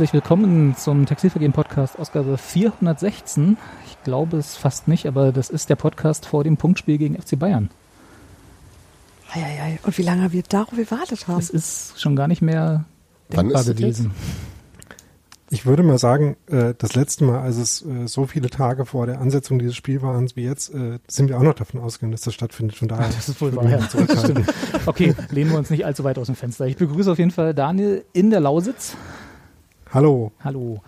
Herzlich willkommen zum Textilvergehen Podcast, Ausgabe 416. Ich glaube es fast nicht, aber das ist der Podcast vor dem Punktspiel gegen FC Bayern. Eieiei. Und wie lange wir darauf gewartet haben. Es ist schon gar nicht mehr Wann denkbar gewesen. Ich würde mal sagen, äh, das letzte Mal, als es äh, so viele Tage vor der Ansetzung dieses Spiels waren wie jetzt, äh, sind wir auch noch davon ausgegangen, dass das stattfindet. Von daher Das ist wohl wahr. Ja. Okay, lehnen wir uns nicht allzu weit aus dem Fenster. Ich begrüße auf jeden Fall Daniel in der Lausitz. Hallo. Hallo.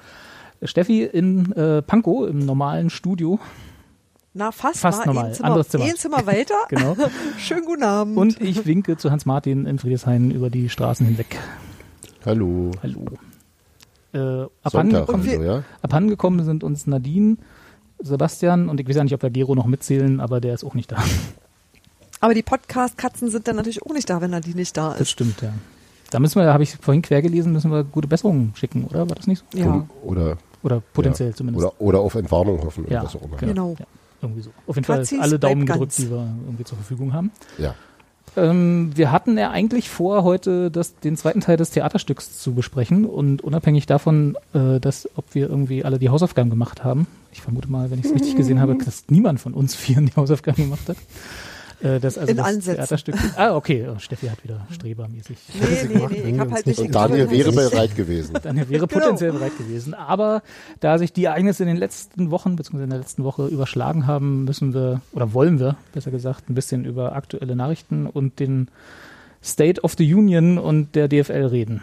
Steffi in äh, Pankow im normalen Studio. Na, fast, Fast mal normal. Ein Zimmer, Anderes Zimmer. Ein Zimmer weiter. Genau. Schönen guten Abend. Und ich winke zu Hans-Martin in Friedrichshain über die Straßen hinweg. Hallo. Hallo. Äh, Sonntag abhandengekommen, also, ja? abhandengekommen sind uns Nadine, Sebastian und ich weiß ja nicht, ob wir Gero noch mitzählen, aber der ist auch nicht da. Aber die Podcast-Katzen sind dann natürlich auch nicht da, wenn er die nicht da Das ist. stimmt, ja. Da müssen wir, habe ich vorhin quer gelesen, müssen wir gute Besserungen schicken, oder? War das nicht so? Ja, oder, Oder potenziell ja. zumindest. Oder, oder auf Entwarnung hoffen ja, oder was auch immer. Genau. Ja, irgendwie so. Auf jeden Fazis, Fall alle Daumen gedrückt, ganz. die wir irgendwie zur Verfügung haben. Ja. Ähm, wir hatten ja eigentlich vor, heute das, den zweiten Teil des Theaterstücks zu besprechen und unabhängig davon, äh, dass, ob wir irgendwie alle die Hausaufgaben gemacht haben, ich vermute mal, wenn ich es richtig gesehen habe, dass niemand von uns vieren die Hausaufgaben gemacht hat. Äh, das, also In das Ansätzen. Theaterstück. Ah, okay, oh, Steffi hat wieder strebermäßig. Nee, nee, gemacht, nee, ich hab halt nicht- nicht Und Daniel wäre bereit gewesen. Daniel wäre Genau. potenziell bereit gewesen. Aber da sich die Ereignisse in den letzten Wochen bzw. in der letzten Woche überschlagen haben, müssen wir oder wollen wir, besser gesagt, ein bisschen über aktuelle Nachrichten und den State of the Union und der DFL reden.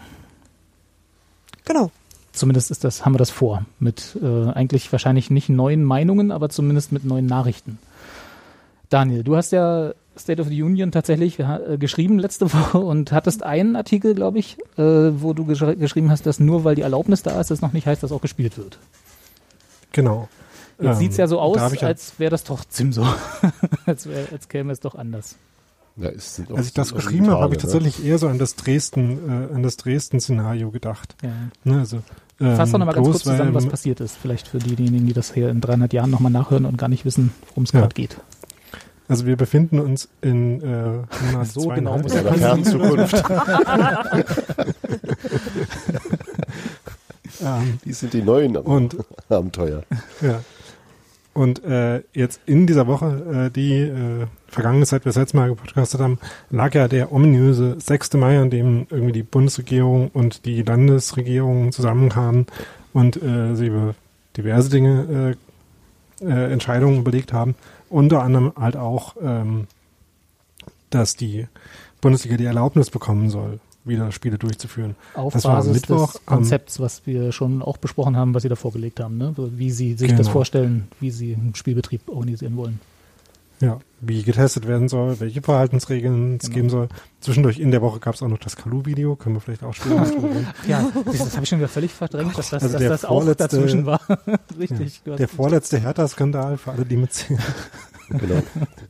Genau. Zumindest ist das, haben wir das vor. Mit äh, eigentlich wahrscheinlich nicht neuen Meinungen, aber zumindest mit neuen Nachrichten. Daniel, du hast ja State of the Union tatsächlich äh, geschrieben letzte Woche und hattest einen Artikel, glaube ich, äh, wo du gesch geschrieben hast, dass nur weil die Erlaubnis da ist, das noch nicht heißt, dass auch gespielt wird. Genau. Jetzt Ähm, sieht's ja so aus, ja- als wäre das trotzdem so. als, wär, als käme es doch anders. Ja, es auch- Als ich das geschrieben habe, habe ich Tage, tatsächlich eher so an das Dresden, äh, an das Dresden-Szenario gedacht. Ja. Ne, also, ähm, Fass doch nochmal ganz bloß kurz zusammen, was passiert ist. Vielleicht für diejenigen, die das hier in 300 Jahren nochmal nachhören und gar nicht wissen, worum es Ja. gerade geht. Also wir befinden uns in äh, So genau muss In der fernen Zukunft. ähm, Die sind die neuen und Abenteuer. Ja. Und äh, jetzt in dieser Woche, äh, die äh, vergangene Zeit, wir das letzte Mal gepodcastet haben, lag ja der ominöse 6. Mai, an dem irgendwie die Bundesregierung und die Landesregierung zusammenkamen und äh, sie über diverse Dinge, äh, äh, Entscheidungen überlegt haben. Unter anderem halt auch, ähm, dass die Bundesliga die Erlaubnis bekommen soll, wieder Spiele durchzuführen. Auf Das Basis Mittwoch des Konzepts, was wir schon auch besprochen haben, was Sie da vorgelegt haben, ne? wie Sie sich das Genau. vorstellen, wie Sie einen Spielbetrieb organisieren wollen. Ja, wie getestet werden soll, welche Verhaltensregeln es Genau. geben soll. Zwischendurch in der Woche gab es auch noch das Kalu-Video, können wir vielleicht auch spielen. Ja, das, habe ich schon wieder völlig verdrängt, dass das, Also dass das auch dazwischen war. Richtig. hast- der vorletzte Hertha-Skandal für alle, die mitzählen. Genau.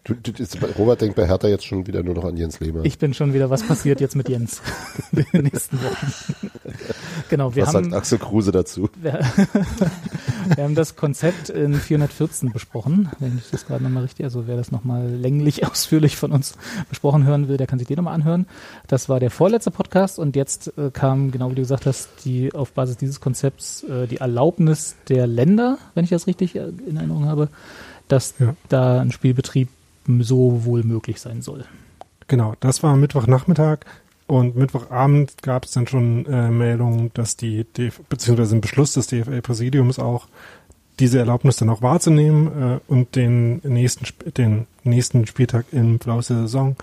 Du, du, Robert denkt bei Hertha jetzt schon wieder nur noch an Jens Lehmann. Ich bin schon wieder, was passiert jetzt mit Jens in den nächsten Wochen. genau, wir was haben, sagt Axel Kruse dazu? wir, wir haben das Konzept in 414 besprochen, wenn ich das gerade nochmal richtig, also wer das nochmal länglich ausführlich von uns besprochen hören will, der kann sich den nochmal anhören. Das war der vorletzte Podcast und jetzt äh, kam, genau wie du gesagt hast, die auf Basis dieses Konzepts äh, die Erlaubnis der Länder, wenn ich das richtig äh, in Erinnerung habe, dass Ja. da ein Spielbetrieb so wohl möglich sein soll. Genau, das war Mittwochnachmittag und Mittwochabend gab es dann schon äh, Meldungen, dass die, DF beziehungsweise ein Beschluss des DFL-Präsidiums auch, diese Erlaubnis dann auch wahrzunehmen äh, und den nächsten, den nächsten Spieltag im Verlauf der Saison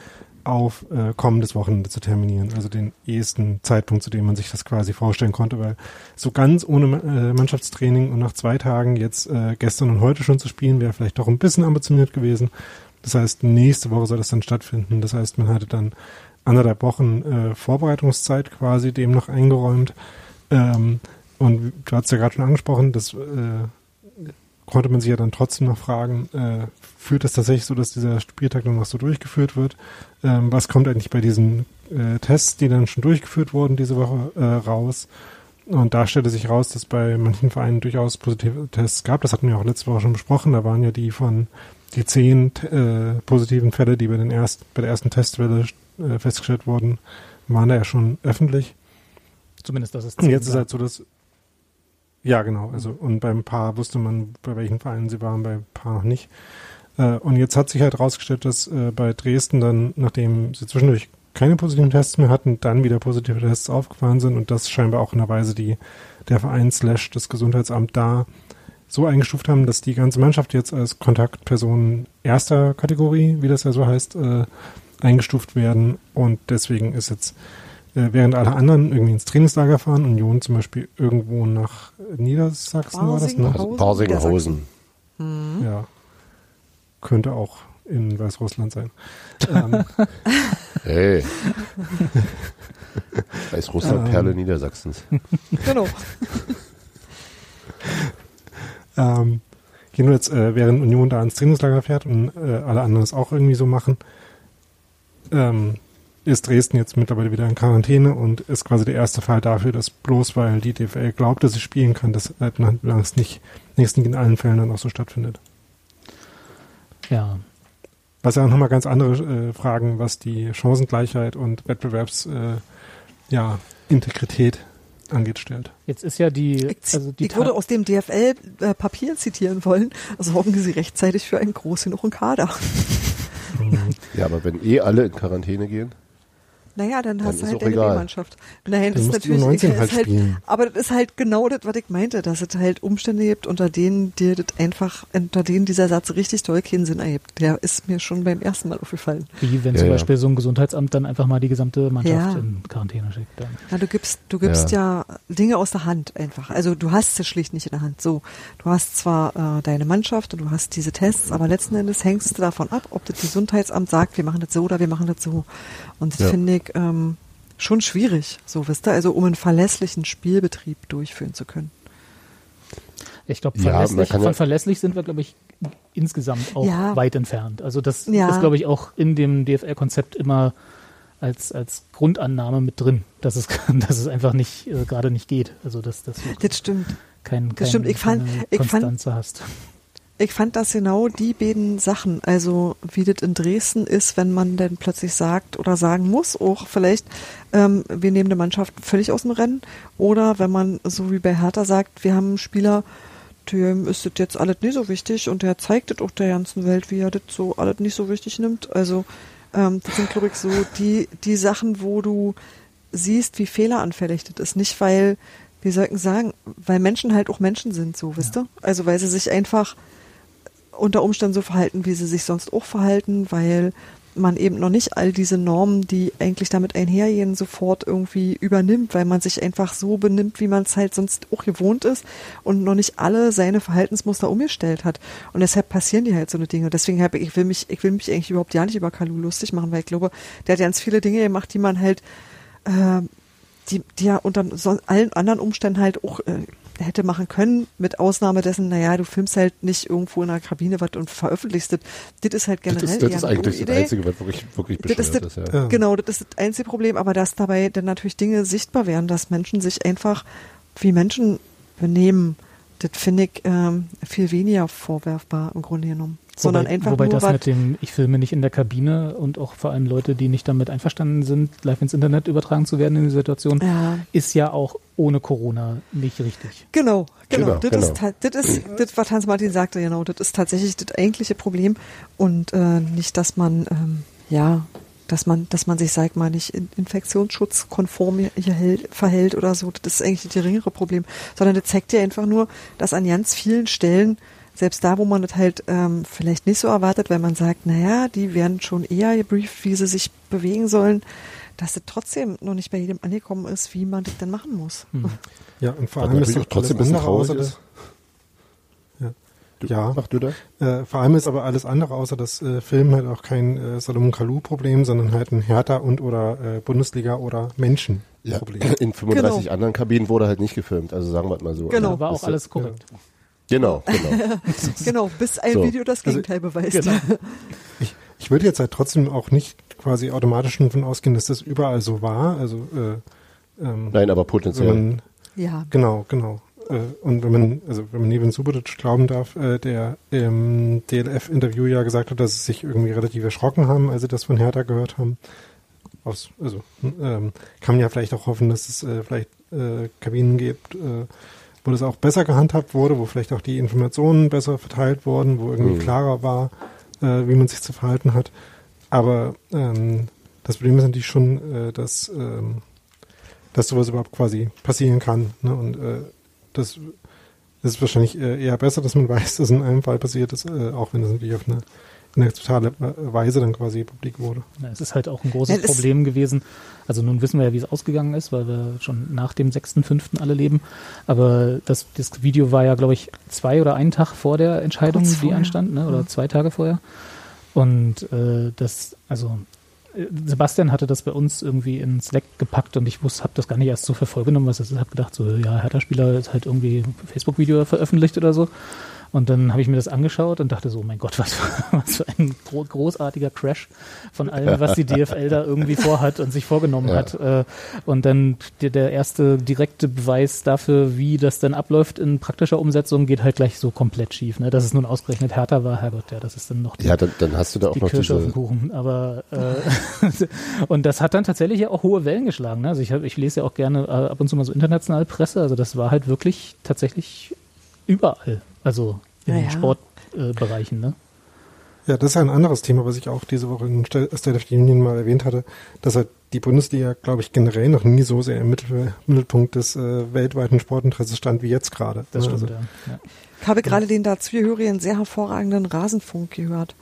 auf äh, kommendes Wochenende zu terminieren, also den ehesten Zeitpunkt, zu dem man sich das quasi vorstellen konnte, weil so ganz ohne äh, Mannschaftstraining und nach zwei Tagen jetzt äh, gestern und heute schon zu spielen, wäre vielleicht doch ein bisschen ambitioniert gewesen. Das heißt, nächste Woche soll das dann stattfinden. Das heißt, man hatte dann anderthalb Wochen äh, Vorbereitungszeit quasi dem noch eingeräumt. Ähm, und du hast ja gerade schon angesprochen, das äh, konnte man sich ja dann trotzdem noch fragen, äh, führt es tatsächlich so, dass dieser Spieltag dann noch so durchgeführt wird? Ähm, was kommt eigentlich bei diesen äh, Tests, die dann schon durchgeführt wurden diese Woche, äh, raus? Und da stellte sich raus, dass bei manchen Vereinen durchaus positive Tests gab. Das hatten wir auch letzte Woche schon besprochen. Da waren ja die von die zehn äh, positiven Fälle, die bei, den erst, bei der ersten Testwelle äh, festgestellt wurden, waren da ja schon öffentlich. Zumindest das ist Und jetzt ist halt so, dass ja, genau. Also und beim Paar wusste man, bei welchen Vereinen sie waren, beim Paar noch nicht. Äh, und jetzt hat sich halt herausgestellt, dass äh, bei Dresden dann, nachdem sie zwischendurch keine positiven Tests mehr hatten, dann wieder positive Tests aufgefahren sind und das scheinbar auch in der Weise die der Verein slash das Gesundheitsamt da so eingestuft haben, dass die ganze Mannschaft jetzt als Kontaktpersonen erster Kategorie, wie das ja so heißt, äh, eingestuft werden und deswegen ist jetzt äh, während alle anderen irgendwie ins Trainingslager fahren, Union zum Beispiel irgendwo nach Niedersachsen war das, ne? Barsinghausen. Barsinghausen. Mhm. Ja. Könnte auch in Weißrussland sein. ähm, Hey. Weißrussland, Ähm. Perle Niedersachsens. Genau. ähm, jedenfalls, äh, während Union da ins Trainingslager fährt und äh, alle anderen es auch irgendwie so machen, ähm, ist Dresden jetzt mittlerweile wieder in Quarantäne und ist quasi der erste Fall dafür, dass bloß weil die DFL glaubt, dass sie spielen kann, das längst nicht, längst nicht in allen Fällen dann auch so stattfindet. Ja, Was ja auch nochmal ganz andere äh, Fragen, was die Chancengleichheit und Wettbewerbs, äh, ja, Integrität angeht, stellt. jetzt ist ja die, Ich, also die ich würde aus dem DFL-Papier zitieren wollen, sorgen Sie rechtzeitig für einen groß genugen Kader. Ja, aber wenn eh alle in Quarantäne gehen, Naja, dann hast ist du halt deine egal. B-Mannschaft. Nein, das Dann ist natürlich, U19 das halt ist halt, aber das ist halt genau das, was ich meinte, dass es halt Umstände gibt, unter denen dir das einfach, unter denen dieser Satz richtig doll keinen Sinn ergibt. Der ist mir schon beim ersten Mal aufgefallen. wie wenn Ja, zum ja. Beispiel so ein Gesundheitsamt dann einfach mal die gesamte Mannschaft Ja. in Quarantäne schickt. Dann. Ja, du gibst, du gibst ja. Dinge aus der Hand einfach. Also du hast es schlicht nicht in der Hand. So, du hast zwar äh, deine Mannschaft und du hast diese Tests, aber letzten Endes hängst du davon ab, ob das Gesundheitsamt sagt, wir machen das so oder wir machen das so. Und das Ja. finde ich ähm, schon schwierig, so wisst ihr, also um einen verlässlichen Spielbetrieb durchführen zu können. Ich glaube, verlässlich, ja- von verlässlich sind wir, glaube ich, insgesamt auch Ja. weit entfernt. Also das Ja. ist, glaube ich, auch in dem DFL-Konzept immer als, als Grundannahme mit drin, dass es, dass es einfach nicht, äh, gerade nicht geht. Also dass, dass du Das stimmt. kein, kein, Das stimmt. Ich fand- keine ich fand- Konstanze hast. Ich fand das genau die beiden Sachen, also wie das in Dresden ist, wenn man dann plötzlich sagt oder sagen muss, auch vielleicht, ähm, wir nehmen eine Mannschaft völlig aus dem Rennen, oder wenn man so wie bei Hertha sagt, wir haben einen Spieler, dem ist das jetzt alles nicht so wichtig und der zeigt das auch der ganzen Welt, wie er das so alles nicht so wichtig nimmt. Also ähm, das sind, glaube ich, so die, die Sachen, wo du siehst, wie fehleranfällig das ist. Nicht, weil, wie sollten sagen, weil Menschen halt auch Menschen sind, so, wisst ihr? Also weil sie sich einfach unter Umständen so verhalten, wie sie sich sonst auch verhalten, weil man eben noch nicht all diese Normen, die eigentlich damit einhergehen, sofort irgendwie übernimmt, weil man sich einfach so benimmt, wie man es halt sonst auch gewohnt ist und noch nicht alle seine Verhaltensmuster umgestellt hat. Und deshalb passieren die halt so eine Dinge. Deswegen habe ich, ich will mich, ich will mich eigentlich überhaupt ja nicht über Kalu lustig machen, weil ich glaube, der hat ganz viele Dinge gemacht, die man halt, äh, die, die ja unter allen anderen Umständen halt auch äh, hätte machen können, mit Ausnahme dessen, naja, du filmst halt nicht irgendwo in einer Kabine was und veröffentlichst das. Das ist halt das generell ist, das eher ist eigentlich das Einzige, was wirklich, wirklich Das ist bescheuert das- ist. Ja. Ja. Genau, das ist das einzige Problem, aber dass dabei dann natürlich Dinge sichtbar werden, dass Menschen sich einfach wie Menschen benehmen, das finde ich ähm, viel weniger vorwerfbar im Grunde genommen. Sondern wobei, einfach wobei nur das was, mit dem, ich filme nicht in der Kabine und auch vor allem Leute, die nicht damit einverstanden sind, live ins Internet übertragen zu werden in die Situation, ja, ist ja auch ohne Corona nicht richtig. Genau, genau. Genau, das, genau. Ist, das ist das, was Hans-Martin sagte, genau. Das ist tatsächlich das eigentliche Problem und äh, nicht, dass man ähm, ja, dass man, dass man sich, sag mal, nicht in, infektionsschutzkonform hier, hier hält, verhält oder so. Das ist eigentlich das geringere Problem, sondern das zeigt ja einfach nur, dass an ganz vielen Stellen selbst da, wo man das halt ähm, vielleicht nicht so erwartet, weil man sagt, naja, die werden schon eher gebrieft, wie sie sich bewegen sollen, dass es trotzdem noch nicht bei jedem angekommen ist, wie man das denn machen muss. Hm. Ja, und vor allem ist doch auch trotzdem alles ein bisschen andere außer traurig. Ja. Du, Ja. Mach du das? Äh, vor allem ist aber alles andere außer das äh, Film halt auch kein äh, Salomon Kalou-Problem, sondern halt ein Hertha und oder äh, Bundesliga oder Ja. Menschen-Problem. In 35 Genau. anderen Kabinen wurde halt nicht gefilmt, also sagen wir es mal so. Genau. Also, war auch alles korrekt. Genau, genau. Genau, bis ein So. Video das Also- Gegenteil beweist. Genau. Ich, ich würde jetzt halt trotzdem auch nicht quasi automatisch davon ausgehen, dass das überall so war. Also äh, ähm, Nein, aber potenziell. man, Ja. genau, genau. Äh, und wenn man, also wenn man Neven Subotic glauben darf, äh, der im DLF-Interview ja gesagt hat, dass sie sich irgendwie relativ erschrocken haben, als sie das von Hertha gehört haben. Aus, also ähm, kann man ja vielleicht auch hoffen, dass es äh, vielleicht äh, Kabinen gibt, äh, wo das auch besser gehandhabt wurde, wo vielleicht auch die Informationen besser verteilt wurden, wo irgendwie Mhm. klarer war, äh, wie man sich zu verhalten hat. Aber ähm, das Problem ist natürlich schon, äh, dass, ähm, dass sowas überhaupt quasi passieren kann. Ne? Und äh, das, ist wahrscheinlich äh, eher besser, dass man weiß, dass in einem Fall passiert ist, äh, auch wenn das natürlich auf eine, in eine totale Weise dann quasi publik wurde. Ja, es ist halt auch ein großes Ja, Problem gewesen. Also nun wissen wir ja, wie es ausgegangen ist, weil wir schon nach dem 6.5. alle leben. Aber das, das Video war ja, glaube ich, zwei oder einen Tag vor der Entscheidung, die anstand, ne? oder Ja. zwei Tage vorher. Und äh, das, also äh, Sebastian hatte das bei uns irgendwie in Slack gepackt und ich wusste, habe das gar nicht erst so für voll genommen, was das ist. Habe gedacht, so ja, Hertha-Spieler ist halt irgendwie ein Facebook-Video veröffentlicht oder so. Und dann habe ich mir das angeschaut und dachte so, mein Gott, was, was für ein gro großartiger Crash von allem, was die DFL da irgendwie vorhat und sich vorgenommen Ja. hat. Äh, und dann der, erste direkte Beweis dafür, wie das dann abläuft in praktischer Umsetzung, geht halt gleich so komplett schief. Ne? Dass es nun ausgerechnet härter war, Herrgott, ja, das ist dann noch die, Ja, dann, dann hast du da auch die noch Kirsche auf diese. dem Kuchen. Aber äh, und das hat dann tatsächlich ja auch hohe Wellen geschlagen. Ne? Also ich, hab, ich lese ja auch gerne äh, ab und zu mal so internationale Presse. Also das war halt wirklich tatsächlich überall. Also in Ja, den. Sportbereichen. Äh, ne? Ja, das ist ein anderes Thema, was ich auch diese Woche in State of the Union mal erwähnt hatte, dass halt die Bundesliga, glaube ich, generell noch nie so sehr im Mittel, Mittelpunkt des äh, weltweiten Sportinteresses stand wie jetzt gerade. Das Ne? stimmt, Also, ja. ja. Ich habe gerade den dazugehörigen sehr hervorragenden Rasenfunk gehört.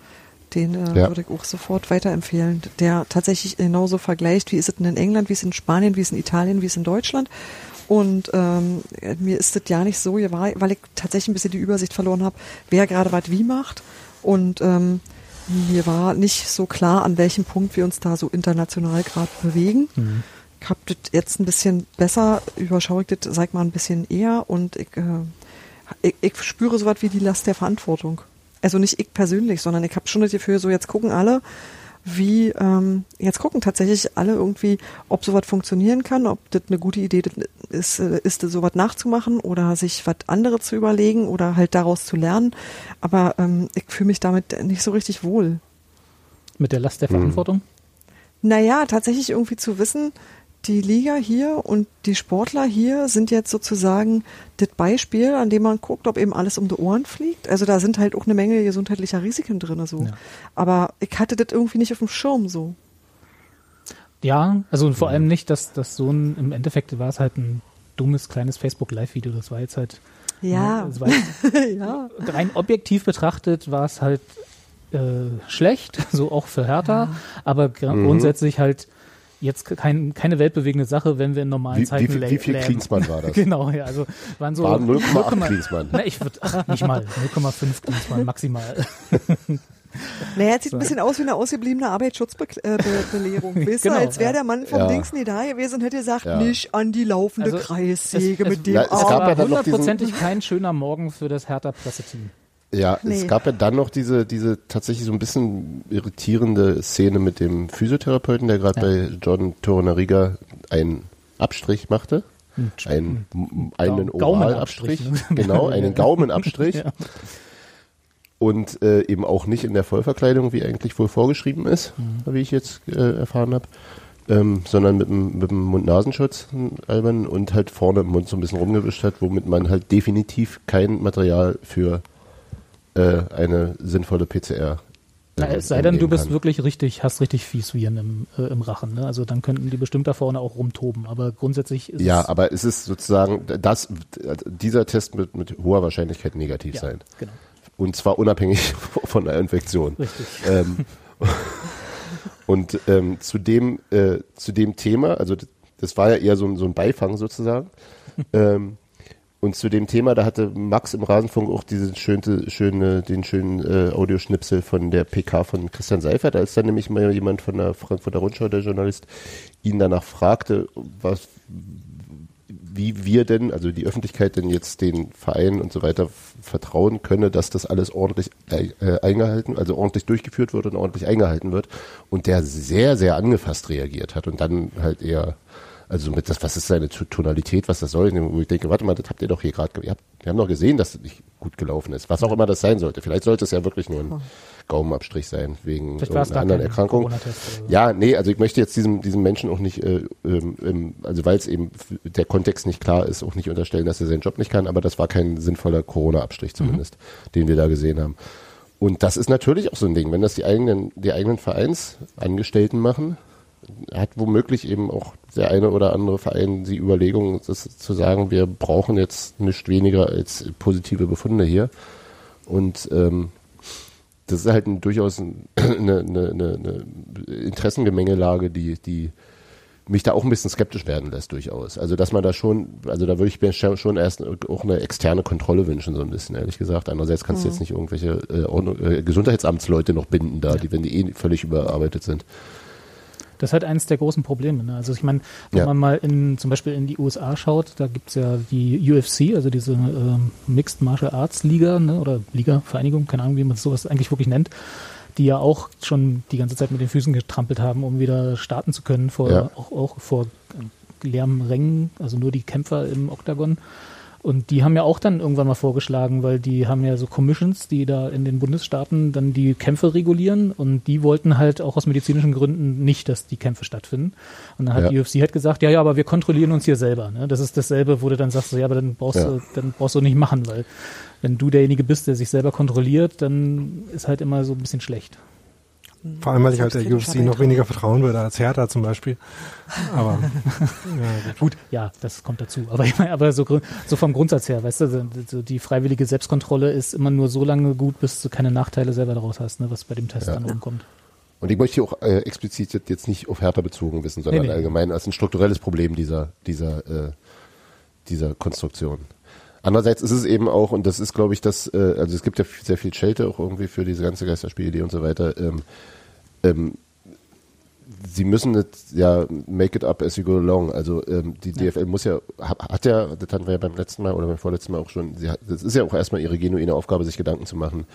Den äh, Ja. würde ich auch sofort weiterempfehlen. Der tatsächlich genauso vergleicht, wie ist es denn in England, wie ist es in Spanien, wie ist es in Italien, wie ist es in Deutschland. Und ähm, mir ist das ja nicht so, weil ich tatsächlich ein bisschen die Übersicht verloren habe, wer gerade was wie macht. Und ähm, mir war nicht so klar, an welchem Punkt wir uns da so international gerade bewegen. Mhm. Ich habe das jetzt ein bisschen besser, überschaue ich das, sag mal, ein bisschen eher und ich, äh, ich, ich spüre sowas wie die Last der Verantwortung. Also nicht ich persönlich, sondern ich habe schon das Gefühl, so jetzt gucken alle, wie, ähm, jetzt gucken tatsächlich alle irgendwie, ob sowas funktionieren kann, ob das eine gute Idee ist, äh, ist sowas nachzumachen oder sich was anderes zu überlegen oder halt daraus zu lernen. Aber ähm, ich fühle mich damit nicht so richtig wohl. Mit der Last der Mhm. Verantwortung. Naja, tatsächlich irgendwie zu wissen, die Liga hier und die Sportler hier sind jetzt sozusagen das Beispiel, an dem man guckt, ob eben alles um die Ohren fliegt. Also da sind halt auch eine Menge gesundheitlicher Risiken drin. So. Ja. Aber ich hatte das irgendwie nicht auf dem Schirm so. Ja, also vor allem nicht, dass das so ein, im Endeffekt war es halt ein dummes kleines Facebook Live-Video. Das war jetzt halt, Ja, ne, war jetzt ja. rein objektiv betrachtet war es halt äh, schlecht, so auch für Hertha, aber gr Mhm. grundsätzlich halt jetzt kein, keine weltbewegende Sache, wenn wir in normalen Wie, Zeiten wie, viel- lä- wie viel. Klinsmann war das? Genau, ja, also waren so War 0,8 0,8 Klinsmann. Na, ich würde nicht mal 0,5 Klinsmann maximal. Naja, es sieht So. ein bisschen aus wie eine ausgebliebene Arbeitsschutzbelehrung. Weißt Genau, du, als wäre ja. der Mann vom Ja. Dings nie da gewesen und hätte gesagt, Ja. nicht an die laufende Also, Kreissäge es- es- mit dem Ja, es gab Arm. war ja dann noch diesen- hundertprozentig kein schöner Morgen für das Hertha-Presseteam. Ja, Nee. es gab ja dann noch diese, diese tatsächlich so ein bisschen irritierende Szene mit dem Physiotherapeuten, der gerade Ja. bei Jordan Torunariga einen Abstrich machte. Ein Einen, Oralabstrich. Gaumenabstrich, ne? Genau, einen Gaumenabstrich. Ja. Und äh, eben auch nicht in der Vollverkleidung, wie eigentlich wohl vorgeschrieben ist, Mhm. wie ich jetzt äh, erfahren habe. Ähm, sondern mit dem, mit dem Mund-Nasenschutz einen albernen und halt vorne im Mund so ein bisschen rumgewischt hat, womit man halt definitiv kein Material für äh, eine sinnvolle PCR Na, äh, es sei denn, du bist kann. wirklich richtig, hast richtig fies Viren im, äh, im Rachen. Ne? Also dann könnten die bestimmt da vorne auch rumtoben. Aber grundsätzlich ist Ja, es, aber es ist sozusagen, das, dieser Test wird mit hoher Wahrscheinlichkeit negativ ja, sein. Genau, Und zwar unabhängig von der Infektion. richtig. Ähm, Und ähm, zu dem äh, zu dem Thema, also das, war ja eher so, ein- so ein Beifang sozusagen. ähm, und zu dem Thema, da hatte Max im Rasenfunk auch diesen schöne, schöne, den schönen äh, Audioschnipsel von der PK von Christian Seifert, als dann nämlich mal jemand von der Frankfurter Rundschau, der Journalist, ihn danach fragte, was, wie wir denn, also die Öffentlichkeit denn jetzt den Vereinen und so weiter vertrauen könne, dass das alles ordentlich äh, eingehalten, also ordentlich durchgeführt wird und ordentlich eingehalten wird. Und der sehr, sehr angefasst reagiert hat und dann halt eher, also mit das, was ist seine Tonalität, was das soll, wo ich denke, warte mal, das habt ihr doch hier gerade, wir haben doch gesehen, dass das nicht gut gelaufen ist, was auch immer das sein sollte. Vielleicht sollte es ja wirklich nur ein Gaumenabstrich sein, wegen gar anderen Erkrankung. Ja, nee, also ich möchte jetzt diesem, diesem Menschen auch nicht, äh, ähm, ähm, also weil es eben der Kontext nicht klar ist, auch nicht unterstellen, dass er seinen Job nicht kann, aber das war kein sinnvoller Corona-Abstrich zumindest, den wir da gesehen haben. Und das ist natürlich auch so ein Ding, wenn das die eigenen, die eigenen Vereinsangestellten machen, hat womöglich eben auch der eine oder andere Verein die Überlegung, das zu sagen, wir brauchen jetzt nicht weniger als positive Befunde hier. Und ähm, das ist halt ein, durchaus ein, eine, eine, eine, Interessengemengelage, die, die mich da auch ein bisschen skeptisch werden lässt durchaus. Also dass man da schon, also da würde ich mir schon erst auch eine externe Kontrolle wünschen, so ein bisschen, ehrlich gesagt. Andererseits kannst du jetzt nicht irgendwelche äh, Ordnung, äh, Gesundheitsamtsleute noch binden da, die, wenn die eh völlig überarbeitet sind. Das ist halt eines der großen Probleme. Ne? Also ich meine, wenn Ja. man mal in zum Beispiel in die USA schaut, da gibt's ja die UFC, also diese ähm, Mixed Martial Arts Liga ne? oder Liga, Vereinigung, keine Ahnung, wie man sowas eigentlich wirklich nennt, die ja auch schon die ganze Zeit mit den Füßen getrampelt haben, um wieder starten zu können vor Ja. auch, auch vor äh, leeren Rängen, also nur die Kämpfer im Oktagon. Und die haben ja auch dann irgendwann mal vorgeschlagen, weil die haben ja so Commissions, die da in den Bundesstaaten dann die Kämpfe regulieren und die wollten halt auch aus medizinischen Gründen nicht, dass die Kämpfe stattfinden. Und dann hat Ja. die UFC halt gesagt, ja, ja, aber wir kontrollieren uns hier selber. Ne? Das ist dasselbe, wo du dann sagst, so, ja, aber dann brauchst Ja. du, dann brauchst du nicht machen, weil wenn du derjenige bist, der sich selber kontrolliert, dann ist halt immer so ein bisschen schlecht. Vor allem, weil ich halt der UFC noch weniger vertrauen würde als Hertha zum Beispiel. Aber ja, gut. Gut, ja, das kommt dazu. Aber aber so, so vom Grundsatz her, weißt du, so- die freiwillige Selbstkontrolle ist immer nur so lange gut, bis du keine Nachteile selber daraus hast, ne, was bei dem Test Ja. dann rumkommt. Und ich möchte hier auch äh, explizit jetzt- jetzt nicht auf Hertha bezogen wissen, sondern Nee, nee. allgemein als ein strukturelles Problem dieser, dieser, äh, dieser Konstruktion. Andererseits ist es eben auch, und das ist, glaube ich, das, äh, also es gibt ja sehr viel Schelte auch irgendwie für diese ganze Geisterspielidee und so weiter. Ähm, ähm, sie müssen jetzt ja make it up as you go along. Also ähm, die DFL muss ja, hat, hat ja, das hatten wir ja beim letzten Mal oder beim vorletzten Mal auch schon, sie hat, das ist ja auch erstmal ihre genuine Aufgabe, sich Gedanken zu machen,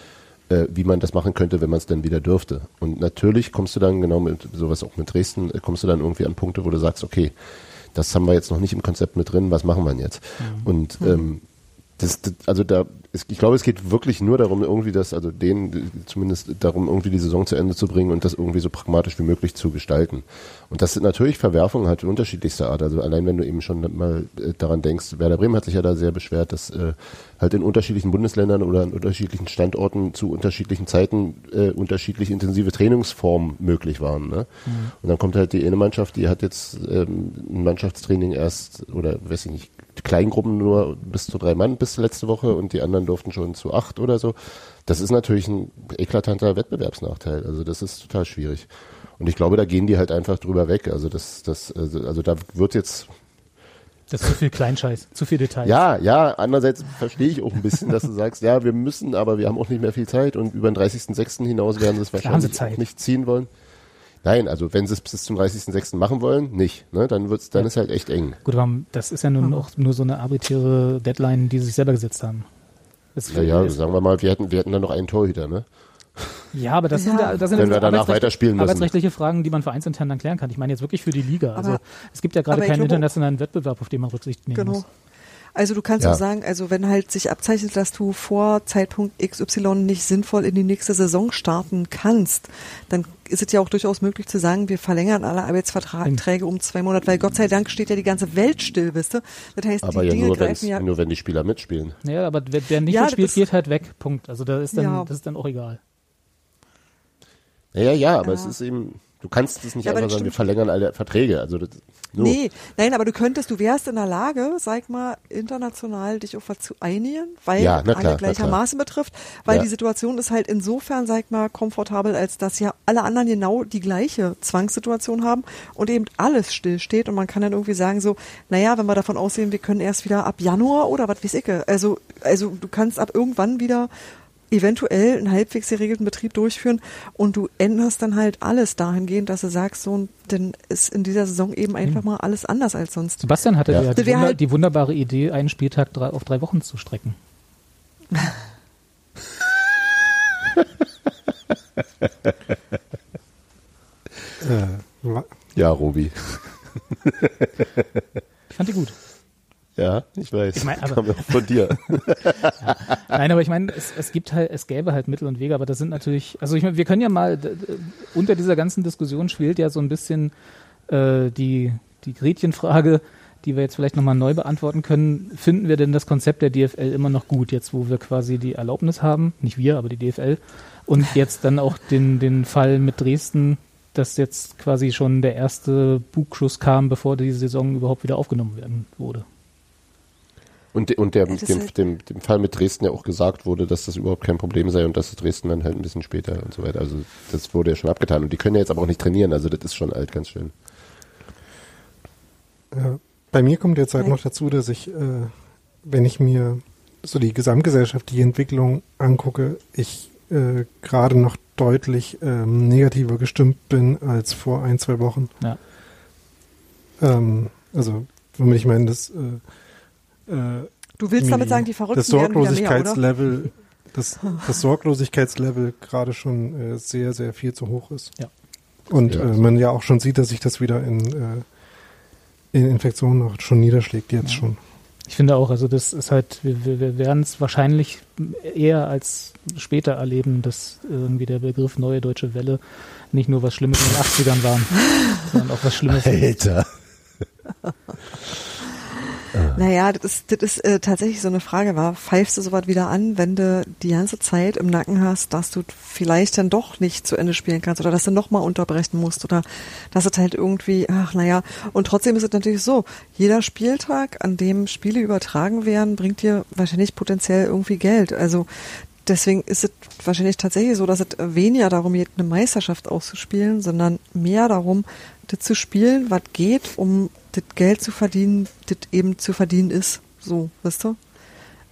äh, wie man das machen könnte, wenn man es dann wieder dürfte. Und natürlich kommst du dann genau mit sowas auch mit Dresden, äh, kommst du dann irgendwie an Punkte, wo du sagst, okay, das haben wir jetzt noch nicht im Konzept mit drin, was machen wir denn jetzt? Und ähm, das, das, also da, ich glaube, es geht wirklich nur darum, irgendwie das, also denen zumindest darum, irgendwie die Saison zu Ende zu bringen und das irgendwie so pragmatisch wie möglich zu gestalten. Und das sind natürlich Verwerfungen halt unterschiedlichster Art. Also allein wenn du eben schon mal äh, daran denkst, Werder Bremen hat sich ja da sehr beschwert, dass äh, halt in unterschiedlichen Bundesländern oder an unterschiedlichen Standorten zu unterschiedlichen Zeiten äh, unterschiedlich intensive Trainingsformen möglich waren. Ne? Und dann kommt halt die eine Mannschaft, die hat jetzt ähm, ein Mannschaftstraining erst oder weiß ich nicht, Kleingruppen nur bis zu drei Mann bis letzte Woche und die anderen durften schon zu acht oder so. Das ist natürlich ein eklatanter Wettbewerbsnachteil. Also das ist total schwierig. Und ich glaube, da gehen die halt einfach drüber weg. Also das, das, also, also da wird jetzt Das ist zu viel Kleinscheiß, zu viel Details. ja, ja, andererseits verstehe ich auch ein bisschen, dass du sagst, ja, wir müssen, aber wir haben auch nicht mehr viel Zeit und über den 30.06. hinaus werden sie es wahrscheinlich nicht ziehen wollen. Nein, also wenn sie es bis zum 30.06. machen wollen, nicht. Ne? Dann wird's, dann ist halt echt eng. Gut, aber das ist ja nun auch nur so eine arbiträre Deadline, die sie sich selber gesetzt haben. Das Ja, ja, ist- sagen wir mal, wir hätten, wir hätten dann noch einen Torhüter, ne? Ja, aber das Ja. sind, ja- das sind Wenn wir danach weiterspielen müssen. arbeitsrechtliche Fragen, die man vereinsintern dann klären kann. Ich meine jetzt wirklich für die Liga. Also Aber- es gibt ja gerade keinen glaube- internationalen Wettbewerb, auf den man Rücksicht nehmen Genau. muss. Also du kannst Ja. auch sagen, also wenn halt sich abzeichnet, dass du vor Zeitpunkt XY nicht sinnvoll in die nächste Saison starten kannst, dann ist es ja auch durchaus möglich zu sagen, wir verlängern alle Arbeitsverträge um zwei Monate, weil Gott sei Dank steht ja die ganze Welt still, wisst ihr? Das heißt, Aber die ja Dinge nur, greifen ja. nur wenn die Spieler mitspielen. Ja, aber wer, wer nicht Ja, mitspielt, geht halt weg. Punkt. Also da ist dann, Ja. das ist dann auch egal. Ja, ja, ja, aber Ja. es ist eben, Du kannst es nicht Ja, einfach sagen, wir verlängern alle Verträge. Also das, so. Nee, nein, aber du könntest, du wärst in der Lage, sag mal, international dich auf was zu einigen, weil Ja, klar, alle gleichermaßen betrifft, weil Ja. die Situation ist halt insofern, sag mal, komfortabel, als dass ja alle anderen genau die gleiche Zwangssituation haben und eben alles stillsteht und man kann dann irgendwie sagen so, naja, wenn wir davon ausgehen, wir können erst wieder ab Januar oder was weiß ich, also, also du kannst ab irgendwann wieder eventuell einen halbwegs geregelten Betrieb durchführen und du änderst dann halt alles dahingehend, dass du sagst, so, denn ist in dieser Saison eben einfach mal alles anders als sonst. Sebastian hatte Ja. ja, die, wär Wunder, halt- die wunderbare Idee, einen Spieltag drei, auf drei Wochen zu strecken. Äh, Ja, Robi. Ich fand die gut. Ja, ich weiß. Ich mein, aber- Kam ja auch von dir. Nein, aber ich meine, es, es gibt halt, es gäbe halt Mittel und Wege, aber das sind natürlich, also ich meine, wir können ja mal, unter dieser ganzen Diskussion spielt ja so ein bisschen äh, die, die Gretchenfrage, die wir jetzt vielleicht nochmal neu beantworten können. Finden wir denn das Konzept der DFL immer noch gut, jetzt wo wir quasi die Erlaubnis haben, nicht wir, aber die DFL, und jetzt dann auch den, den Fall mit Dresden, dass jetzt quasi schon der erste Bugschuss kam, bevor die Saison überhaupt wieder aufgenommen werden wurde. Und, de- und der, dem, halt- dem, dem Fall mit Dresden ja auch gesagt wurde, dass das überhaupt kein Problem sei und dass es Dresden dann halt ein bisschen später und so weiter. Also das wurde ja schon abgetan. Und die können ja jetzt aber auch nicht trainieren. Also das ist schon alt, ganz schön. Ja. Bei mir kommt jetzt halt noch dazu, dass ich, äh, wenn ich mir so die gesamtgesellschaftliche Entwicklung angucke, ich äh, gerade noch deutlich ähm, negativer gestimmt bin als vor ein, zwei Wochen. Ja. Ähm, also, womit ich meine, das, äh, äh, Du willst damit sagen, die das Verrückten werden wieder mehr, oder? Sorglosigkeitslevel, das, das Sorglosigkeitslevel gerade schon äh, sehr, sehr viel zu hoch ist. Ja. Und Ja. äh, man ja auch schon sieht, dass sich das wieder in, äh, in Infektionen auch schon niederschlägt, jetzt schon. Ich finde auch, also das ist halt, wir, wir, wir werden es wahrscheinlich eher als später erleben, dass irgendwie der Begriff neue deutsche Welle nicht nur was Schlimmes in den 80ern war, sondern auch was Schlimmes. Alter. Naja, das ist, das ist äh, tatsächlich so eine Frage, war, pfeifst du sowas wieder an, wenn du die ganze Zeit im Nacken hast, dass du vielleicht dann doch nicht zu Ende spielen kannst oder dass du nochmal unterbrechen musst oder dass es halt irgendwie, ach naja, und trotzdem ist es natürlich so, jeder Spieltag, an dem Spiele übertragen werden, bringt dir wahrscheinlich potenziell irgendwie Geld. Also deswegen ist es wahrscheinlich tatsächlich so, dass es weniger darum geht, eine Meisterschaft auszuspielen, sondern mehr darum, das zu spielen, was geht, um das Geld zu verdienen, das eben zu verdienen ist. So, weißt du?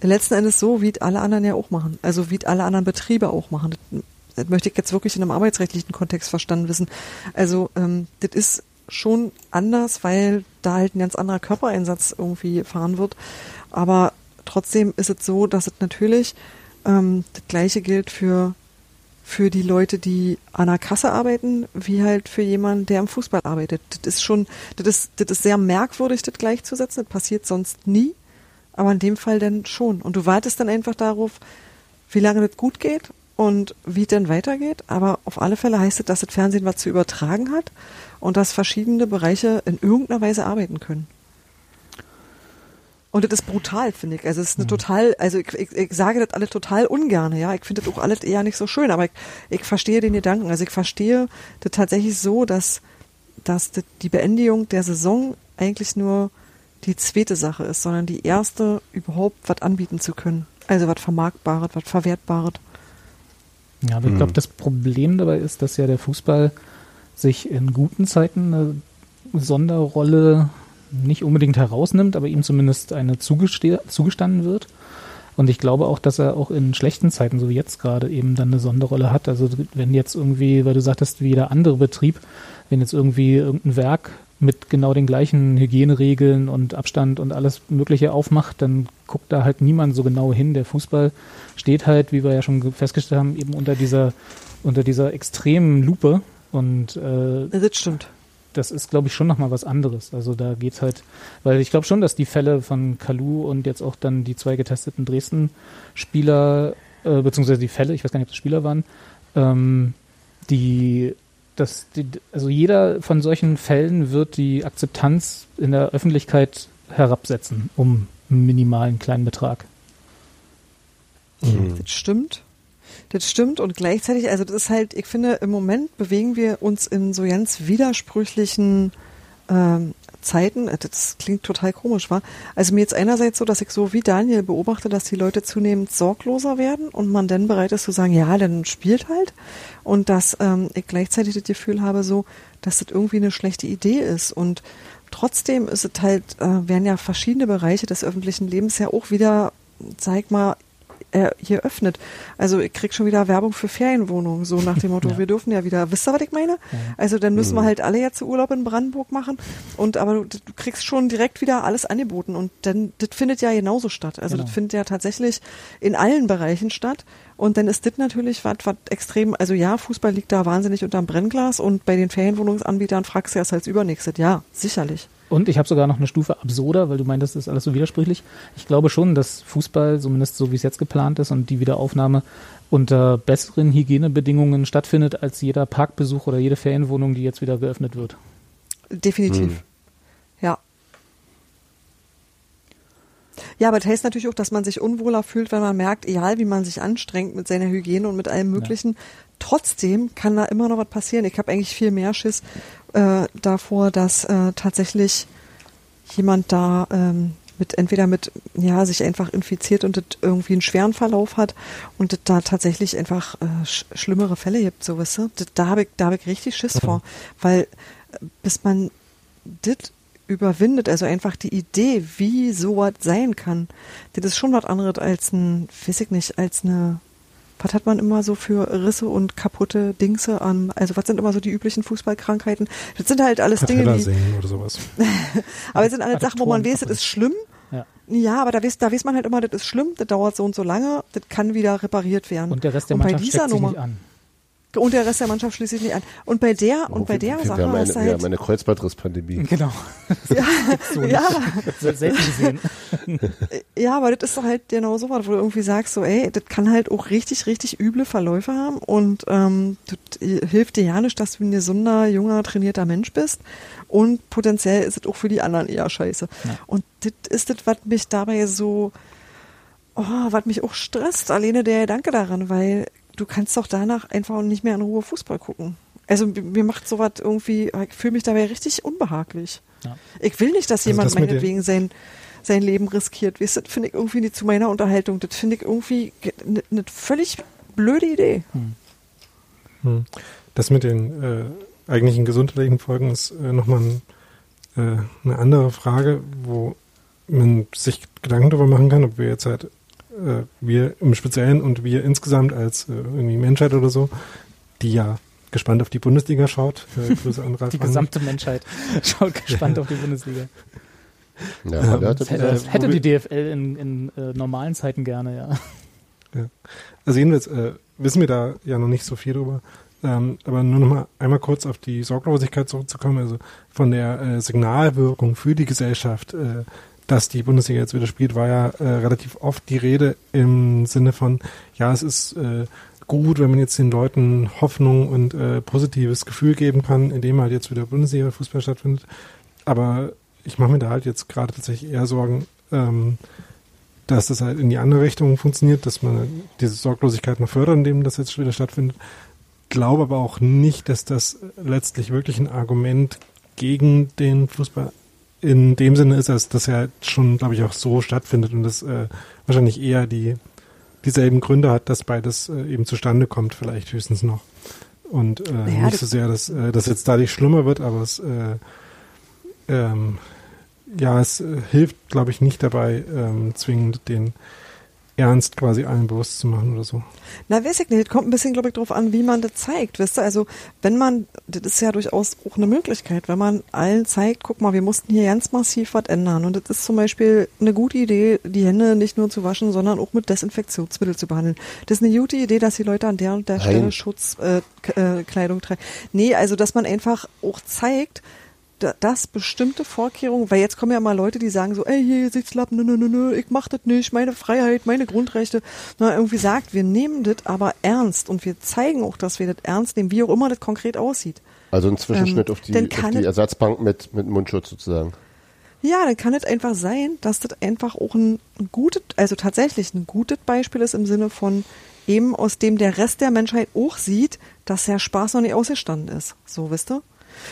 Letzten Endes so, wie alle anderen ja auch machen. Also wie alle anderen Betriebe auch machen. Das, das möchte ich jetzt wirklich in einem arbeitsrechtlichen Kontext verstanden wissen. Also ähm, das ist schon anders, weil da halt ein ganz anderer Körpereinsatz irgendwie fahren wird. Aber trotzdem ist es so, dass es natürlich ähm, das gleiche gilt für für die Leute, die an der Kasse arbeiten, wie halt für jemanden, der im Fußball arbeitet. Das ist schon, das ist, das ist sehr merkwürdig, das gleichzusetzen. Das passiert sonst nie, aber in dem Fall dann schon. Und du wartest dann einfach darauf, wie lange das gut geht und wie es dann weitergeht. Aber auf alle Fälle heißt es, dass das Fernsehen was zu übertragen hat und dass verschiedene Bereiche in irgendeiner Weise arbeiten können. Und das ist brutal, finde ich. Also es ist eine total, also ich, ich, ich sage das alle total ungern, ja. Ich finde das auch alles eher nicht so schön, aber ich, ich verstehe den Gedanken. Also ich verstehe das tatsächlich so, dass, dass das, die Beendigung der Saison eigentlich nur die zweite Sache ist, sondern die erste, überhaupt was anbieten zu können. Also was Vermarktbares, was Verwertbares. Ja, aber ich glaube, das Problem dabei ist, dass ja der Fußball sich in guten Zeiten eine Sonderrolle nicht unbedingt herausnimmt, aber ihm zumindest eine zugestanden wird. Und ich glaube auch, dass er auch in schlechten Zeiten, so wie jetzt gerade, eben dann eine Sonderrolle hat. Also wenn jetzt irgendwie, weil du sagtest, wie jeder andere Betrieb, wenn jetzt irgendwie irgendein Werk mit genau den gleichen Hygieneregeln und Abstand und alles Mögliche aufmacht, dann guckt da halt niemand so genau hin. Der Fußball steht halt, wie wir ja schon festgestellt haben, eben unter dieser, unter dieser extremen Lupe. Und äh, Das stimmt. Das ist, glaube ich, schon nochmal was anderes. Also da geht's halt, weil ich glaube schon, dass die Fälle von Kalu und jetzt auch dann die zwei getesteten Dresden-Spieler, äh, beziehungsweise die Fälle, ich weiß gar nicht, ob das Spieler waren, ähm, die, das, die, also jeder von solchen Fällen wird die Akzeptanz in der Öffentlichkeit herabsetzen, um einen minimalen kleinen Betrag. Mhm. Das stimmt. Das stimmt und gleichzeitig, also das ist halt, ich finde, im Moment bewegen wir uns in so ganz widersprüchlichen ähm, Zeiten, äh, das klingt total komisch, war. Also mir jetzt einerseits so, dass ich so wie Daniel beobachte, dass die Leute zunehmend sorgloser werden und man dann bereit ist zu sagen, ja, dann spielt halt. Und dass ähm, ich gleichzeitig das Gefühl habe, so, dass das irgendwie eine schlechte Idee ist. Und trotzdem ist es halt, äh, werden ja verschiedene Bereiche des öffentlichen Lebens ja auch wieder, sag mal, äh, hier öffnet. Also ich krieg schon wieder Werbung für Ferienwohnungen, so nach dem Motto, Ja. wir dürfen ja wieder, wisst ihr, was ich meine? Ja. Also dann müssen wir Mhm. halt alle jetzt Urlaub in Brandenburg machen und aber du, du kriegst schon direkt wieder alles angeboten und dann, das findet ja genauso statt. Also Genau. das findet ja tatsächlich in allen Bereichen statt und dann ist das natürlich was, was extrem, also ja, Fußball liegt da wahnsinnig unterm Brennglas und bei den Ferienwohnungsanbietern fragst du erst als übernächstes, ja, sicherlich. Und ich habe sogar noch eine Stufe absurder, weil du meintest, das ist alles so widersprüchlich. Ich glaube schon, dass Fußball, zumindest so wie es jetzt geplant ist und die Wiederaufnahme unter besseren Hygienebedingungen stattfindet als jeder Parkbesuch oder jede Ferienwohnung, die jetzt wieder geöffnet wird. Definitiv. Hm. Ja. Ja, aber das heißt natürlich auch, dass man sich unwohler fühlt, wenn man merkt, egal wie man sich anstrengt mit seiner Hygiene und mit allem Möglichen, trotzdem kann da immer noch was passieren. Ich habe eigentlich viel mehr Schiss äh, davor, dass äh, tatsächlich jemand da ähm, mit entweder mit ja sich einfach infiziert und das irgendwie einen schweren Verlauf hat und das da tatsächlich einfach äh, sch schlimmere Fälle gibt, so weißt du. Das, da habe ich, da hab ich richtig Schiss vor, weil bis man das überwindet, also einfach die Idee, wie sowas sein kann, das ist schon was anderes als ein, weiß ich nicht, als eine, was hat man immer so für Risse und kaputte Dingse an, also was sind immer so die üblichen Fußballkrankheiten? Das sind halt alles Dinge, die, oder sowas. aber es sind alles Sachen, wo man weiß, das ist schlimm. Ja. Ja, aber da weiß, da weiß man halt immer, das ist schlimm, das dauert so und so lange, das kann wieder repariert werden. Und der Rest der Und Mannschaft steckt sich Nummer- nicht an. Und der Rest der Mannschaft schließt sich nicht an. Und bei der, und bei der wir, Sache wir haben eine, ist wir halt, haben eine Kreuzbandrisspandemie. Genau. ja, So ja, Se- Selten gesehen. Ja, aber das ist doch halt genau so was, wo du irgendwie sagst, so, ey, das kann halt auch richtig, richtig üble Verläufe haben und ähm, das hilft dir ja nicht, dass du ein gesunder, junger, trainierter Mensch bist und potenziell ist es auch für die anderen eher scheiße. Ja. Und das ist das, was mich dabei so, oh, was mich auch stresst, alleine der Gedanke daran, weil du kannst doch danach einfach nicht mehr in Ruhe Fußball gucken. Also mir macht sowas irgendwie, ich fühle mich dabei richtig unbehaglich. Ja. Ich will nicht, dass Also jemand das meinetwegen sein, sein Leben riskiert. Weißt das finde ich irgendwie nicht zu meiner Unterhaltung. Das finde ich irgendwie eine ne völlig blöde Idee. Hm. Das mit den äh, eigentlichen gesundheitlichen Folgen ist äh, nochmal ein, äh, eine andere Frage, wo man sich Gedanken darüber machen kann, ob wir jetzt halt, äh, wir im Speziellen und wir insgesamt als äh, irgendwie Menschheit oder so, die ja gespannt auf die Bundesliga schaut, äh, Grüße an Ralf Die gesamte Menschheit schaut gespannt auf die Bundesliga. Ja, Ja, hatte Das hätte, das hätte die DFL in, in äh, normalen Zeiten gerne, ja. Also jedenfalls äh, wissen wir da ja noch nicht so viel drüber. Ähm, aber nur noch mal einmal kurz auf die Sorglosigkeit zurückzukommen. Also von der äh, Signalwirkung für die Gesellschaft, äh, dass die Bundesliga jetzt wieder spielt, war ja äh, relativ oft die Rede im Sinne von, ja, es ist äh, gut, wenn man jetzt den Leuten Hoffnung und äh, positives Gefühl geben kann, indem halt jetzt wieder Bundesliga-Fußball stattfindet. Aber ich mache mir da halt jetzt gerade tatsächlich eher Sorgen, ähm, dass das halt in die andere Richtung funktioniert, dass man diese Sorglosigkeit noch fördert, indem das jetzt wieder stattfindet. Glaube aber auch nicht, dass das letztlich wirklich ein Argument gegen den Fußball in dem Sinne ist, als dass er schon, glaube ich, auch so stattfindet und das äh, wahrscheinlich eher die dieselben Gründe hat, dass beides äh, eben zustande kommt, vielleicht höchstens noch. Und äh, Naja, nicht so sehr, dass äh, das jetzt dadurch schlimmer wird, aber es äh, ähm, ja, es äh, hilft, glaube ich, nicht dabei, ähm, zwingend den Ernst quasi allen bewusst zu machen oder so. Na, weiß ich nicht. Es kommt ein bisschen, glaube ich, drauf an, wie man das zeigt. Wisst ihr, also, wenn man, das ist ja durchaus auch eine Möglichkeit, wenn man allen zeigt, guck mal, wir mussten hier ganz massiv was ändern. Und das ist zum Beispiel eine gute Idee, die Hände nicht nur zu waschen, sondern auch mit Desinfektionsmittel zu behandeln. Das ist eine gute Idee, dass die Leute an der und der Nein. Stelle Schutzkleidung äh, Kleidung tragen. Nee, also, dass man einfach auch zeigt, dass bestimmte Vorkehrungen, weil jetzt kommen ja mal Leute, die sagen so, ey, hier Gesichtslappen, nö, nö, nö, nö, ich mach das nicht, meine Freiheit, meine Grundrechte. Na, irgendwie sagt, wir nehmen das aber ernst und wir zeigen auch, dass wir das ernst nehmen, wie auch immer das konkret aussieht. Also ein Zwischenschnitt Ähm, auf die, auf die Ersatzbank mit, mit Mundschutz sozusagen. Ja, dann kann es einfach sein, dass das einfach auch ein, ein gutes, also tatsächlich ein gutes Beispiel ist im Sinne von, eben aus dem der Rest der Menschheit auch sieht, dass der Spaß noch nicht ausgestanden ist. So, wisst ihr?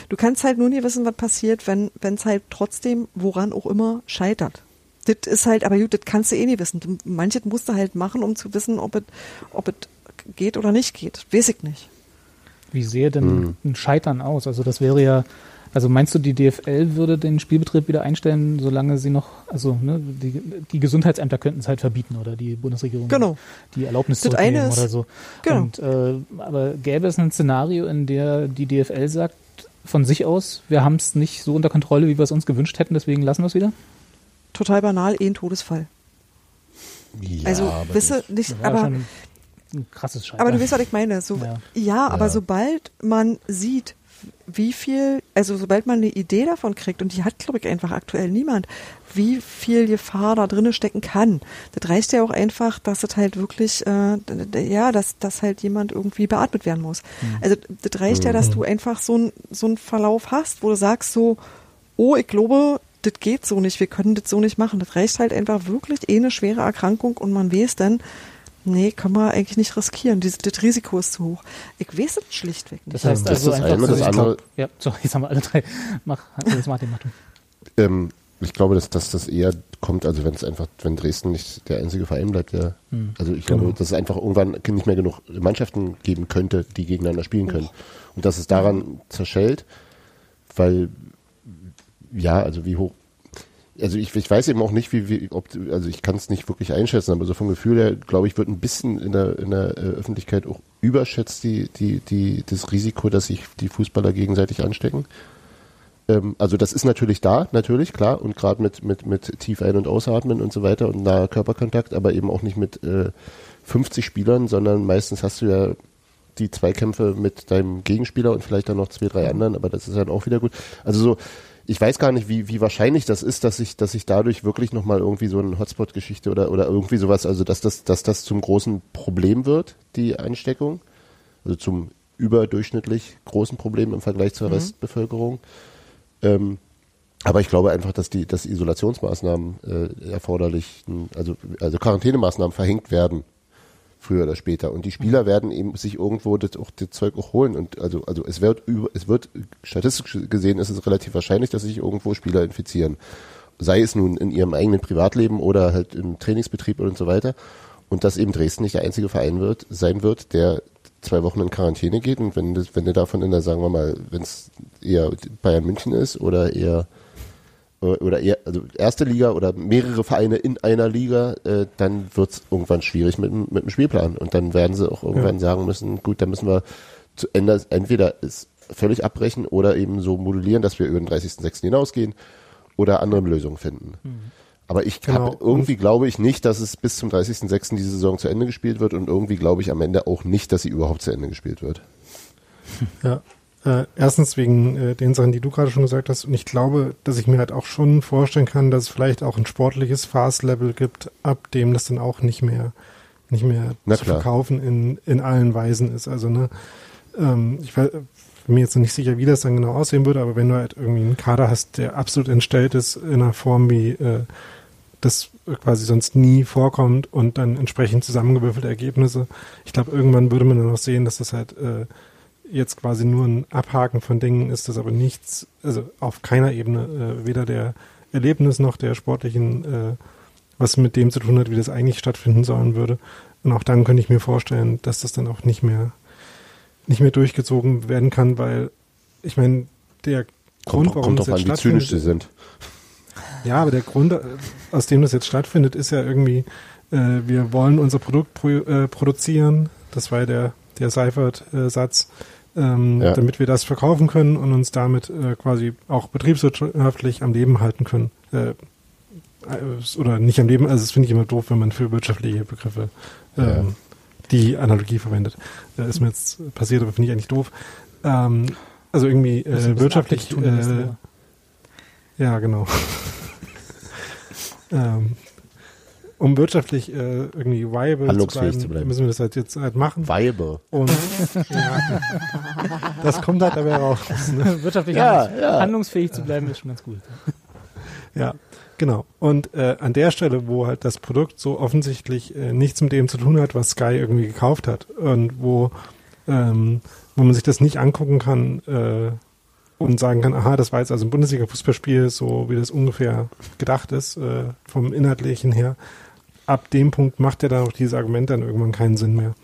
Du kannst halt nur nie wissen, was passiert, wenn es halt trotzdem, woran auch immer, scheitert. Das ist halt, aber gut, das kannst du eh nie wissen. Manches musst du halt machen, um zu wissen, ob es ob geht oder nicht geht. Weiß ich nicht. Wie sähe denn ein Scheitern aus? Also das wäre ja, also meinst du, die DFL würde den Spielbetrieb wieder einstellen, solange sie noch, also ne, die, die Gesundheitsämter könnten es halt verbieten oder die Bundesregierung Genau. die Erlaubnis ist- oder so. genau. Und, äh, aber gäbe es ein Szenario, in der die DFL sagt von sich aus, wir haben es nicht so unter Kontrolle, wie wir es uns gewünscht hätten, deswegen lassen wir es wieder? Total banal, eh ein Todesfall. Ja, also, aber wisse das- nicht, aber schon ein krasses Scheitern. Aber du weißt, was ich meine. So, Ja. ja. aber Ja. sobald man sieht, wie viel, also sobald man eine Idee davon kriegt, und die hat, glaube ich, einfach aktuell niemand, wie viel Gefahr da drinne stecken kann. Das reicht ja auch einfach, dass es halt wirklich, äh, ja, dass, dass halt jemand irgendwie beatmet werden muss. Also das reicht ja, dass du einfach so einen so einen Verlauf hast, wo du sagst so, oh, ich glaube, das geht so nicht, wir können das so nicht machen. Das reicht halt einfach wirklich eh eine schwere Erkrankung und man weiß dann, nee, kann man eigentlich nicht riskieren. Dieses, das Risiko ist zu hoch. Ich weiß es schlichtweg nicht. Das heißt Das also ist das einfach das ich andere- glaub, ja, so, jetzt haben wir alle drei. Mach, jetzt Martin, mach du. Ähm, ich glaube, dass, dass das eher kommt, also wenn es einfach, wenn Dresden nicht der einzige Verein bleibt, der, Hm. also ich Genau. glaube, dass es einfach irgendwann nicht mehr genug Mannschaften geben könnte, die gegeneinander spielen können. Und dass es daran zerschellt, weil, ja, also wie hoch, also ich, ich weiß eben auch nicht, wie, wie ob, also ich kann es nicht wirklich einschätzen, aber so vom Gefühl her, glaube ich, wird ein bisschen in der, in der äh, Öffentlichkeit auch überschätzt die, die, die, das Risiko, dass sich die Fußballer gegenseitig anstecken. Ähm, also das ist natürlich da, natürlich, klar, und gerade mit, mit, mit tief ein- und ausatmen und so weiter und naher Körperkontakt, aber eben auch nicht mit äh, 50 Spielern, sondern meistens hast du ja die Zweikämpfe mit deinem Gegenspieler und vielleicht dann noch zwei, drei anderen, aber das ist dann auch wieder gut. Also so, ich weiß gar nicht, wie, wie wahrscheinlich das ist, dass sich dass ich dadurch wirklich nochmal irgendwie so eine Hotspot-Geschichte oder, oder irgendwie sowas, also dass das, dass das zum großen Problem wird, die Ansteckung, also zum überdurchschnittlich großen Problem im Vergleich zur Restbevölkerung. Ähm, aber ich glaube einfach, dass die, dass Isolationsmaßnahmen äh, erforderlich, also, also Quarantänemaßnahmen verhängt werden, früher oder später. Und die Spieler werden eben sich irgendwo das, auch das Zeug auch holen. Und also, also es wird über, es wird statistisch gesehen ist es relativ wahrscheinlich, dass sich irgendwo Spieler infizieren. Sei es nun in ihrem eigenen Privatleben oder halt im Trainingsbetrieb und so weiter. Und dass eben Dresden nicht der einzige Verein wird, sein wird, der zwei Wochen in Quarantäne geht. Und wenn, das, wenn du davon in der, sagen wir mal, wenn es eher Bayern München ist oder eher oder eher, also erste Liga oder mehrere Vereine in einer Liga, äh, dann wird es irgendwann schwierig mit, dem- mit dem Spielplan. Und dann werden sie auch irgendwann sagen müssen, gut, da müssen wir zu Ende, entweder es völlig abbrechen oder eben so modulieren, dass wir über den 30.06. hinausgehen oder andere Lösungen finden. Aber ich Genau. hab, irgendwie glaube ich nicht, dass es bis zum 30.06. diese Saison zu Ende gespielt wird und irgendwie glaube ich am Ende auch nicht, dass sie überhaupt zu Ende gespielt wird. Ja. Äh, erstens wegen äh, den Sachen, die du gerade schon gesagt hast. Und ich glaube, dass ich mir halt auch schon vorstellen kann, dass es vielleicht auch ein sportliches Fast-Level gibt, ab dem das dann auch nicht mehr, nicht mehr Na zu klar. verkaufen in, in allen Weisen ist. Also, ne, ähm, ich weiß, bin mir jetzt noch nicht sicher, wie das dann genau aussehen würde, aber wenn du halt irgendwie einen Kader hast, der absolut entstellt ist in einer Form, wie äh, das quasi sonst nie vorkommt und dann entsprechend zusammengewürfelte Ergebnisse. Ich glaube, irgendwann würde man dann auch sehen, dass das halt äh, jetzt quasi nur ein Abhaken von Dingen ist, das aber nichts, also auf keiner Ebene, äh, weder der Erlebnis noch der sportlichen, äh, was mit dem zu tun hat, wie das eigentlich stattfinden sollen würde. Und auch dann könnte ich mir vorstellen, dass das dann auch nicht mehr, nicht mehr durchgezogen werden kann, weil ich meine, der Kommt, Grund, warum kommt drauf jetzt an, wie zynisch sie stattfindet, sind. ja, aber der Grund, äh, aus dem das jetzt stattfindet, ist ja irgendwie, äh, wir wollen unser Produkt pro, äh, produzieren. Das war ja der, der Seifert-Satz, ähm, Ja. damit wir das verkaufen können und uns damit äh, quasi auch betriebswirtschaftlich am Leben halten können. Äh, äh, oder nicht am Leben, also das finde ich immer doof, wenn man für wirtschaftliche Begriffe ähm, Ja. die Analogie verwendet. Äh, ist mir jetzt passiert, aber finde ich eigentlich doof. Ähm, also irgendwie äh, wirtschaftlich tun äh, ja, genau. ähm, um wirtschaftlich äh, irgendwie viable zu Handlungsfähig bleiben, zu bleiben. müssen wir das halt jetzt halt machen. Weibe. Und ja, das kommt halt dabei raus. Ne? Wirtschaftlich Ja, handlungs ja. handlungsfähig zu bleiben, ist schon ganz gut. Ja. Genau. Und äh, an der Stelle, wo halt das Produkt so offensichtlich äh, nichts mit dem zu tun hat, was Sky irgendwie gekauft hat und wo, ähm, wo man sich das nicht angucken kann äh, und sagen kann, aha, das war jetzt also ein Bundesliga-Fußballspiel, so wie das ungefähr gedacht ist, äh, vom Inhaltlichen her. Ab dem Punkt macht ja dann auch dieses Argument dann irgendwann keinen Sinn mehr.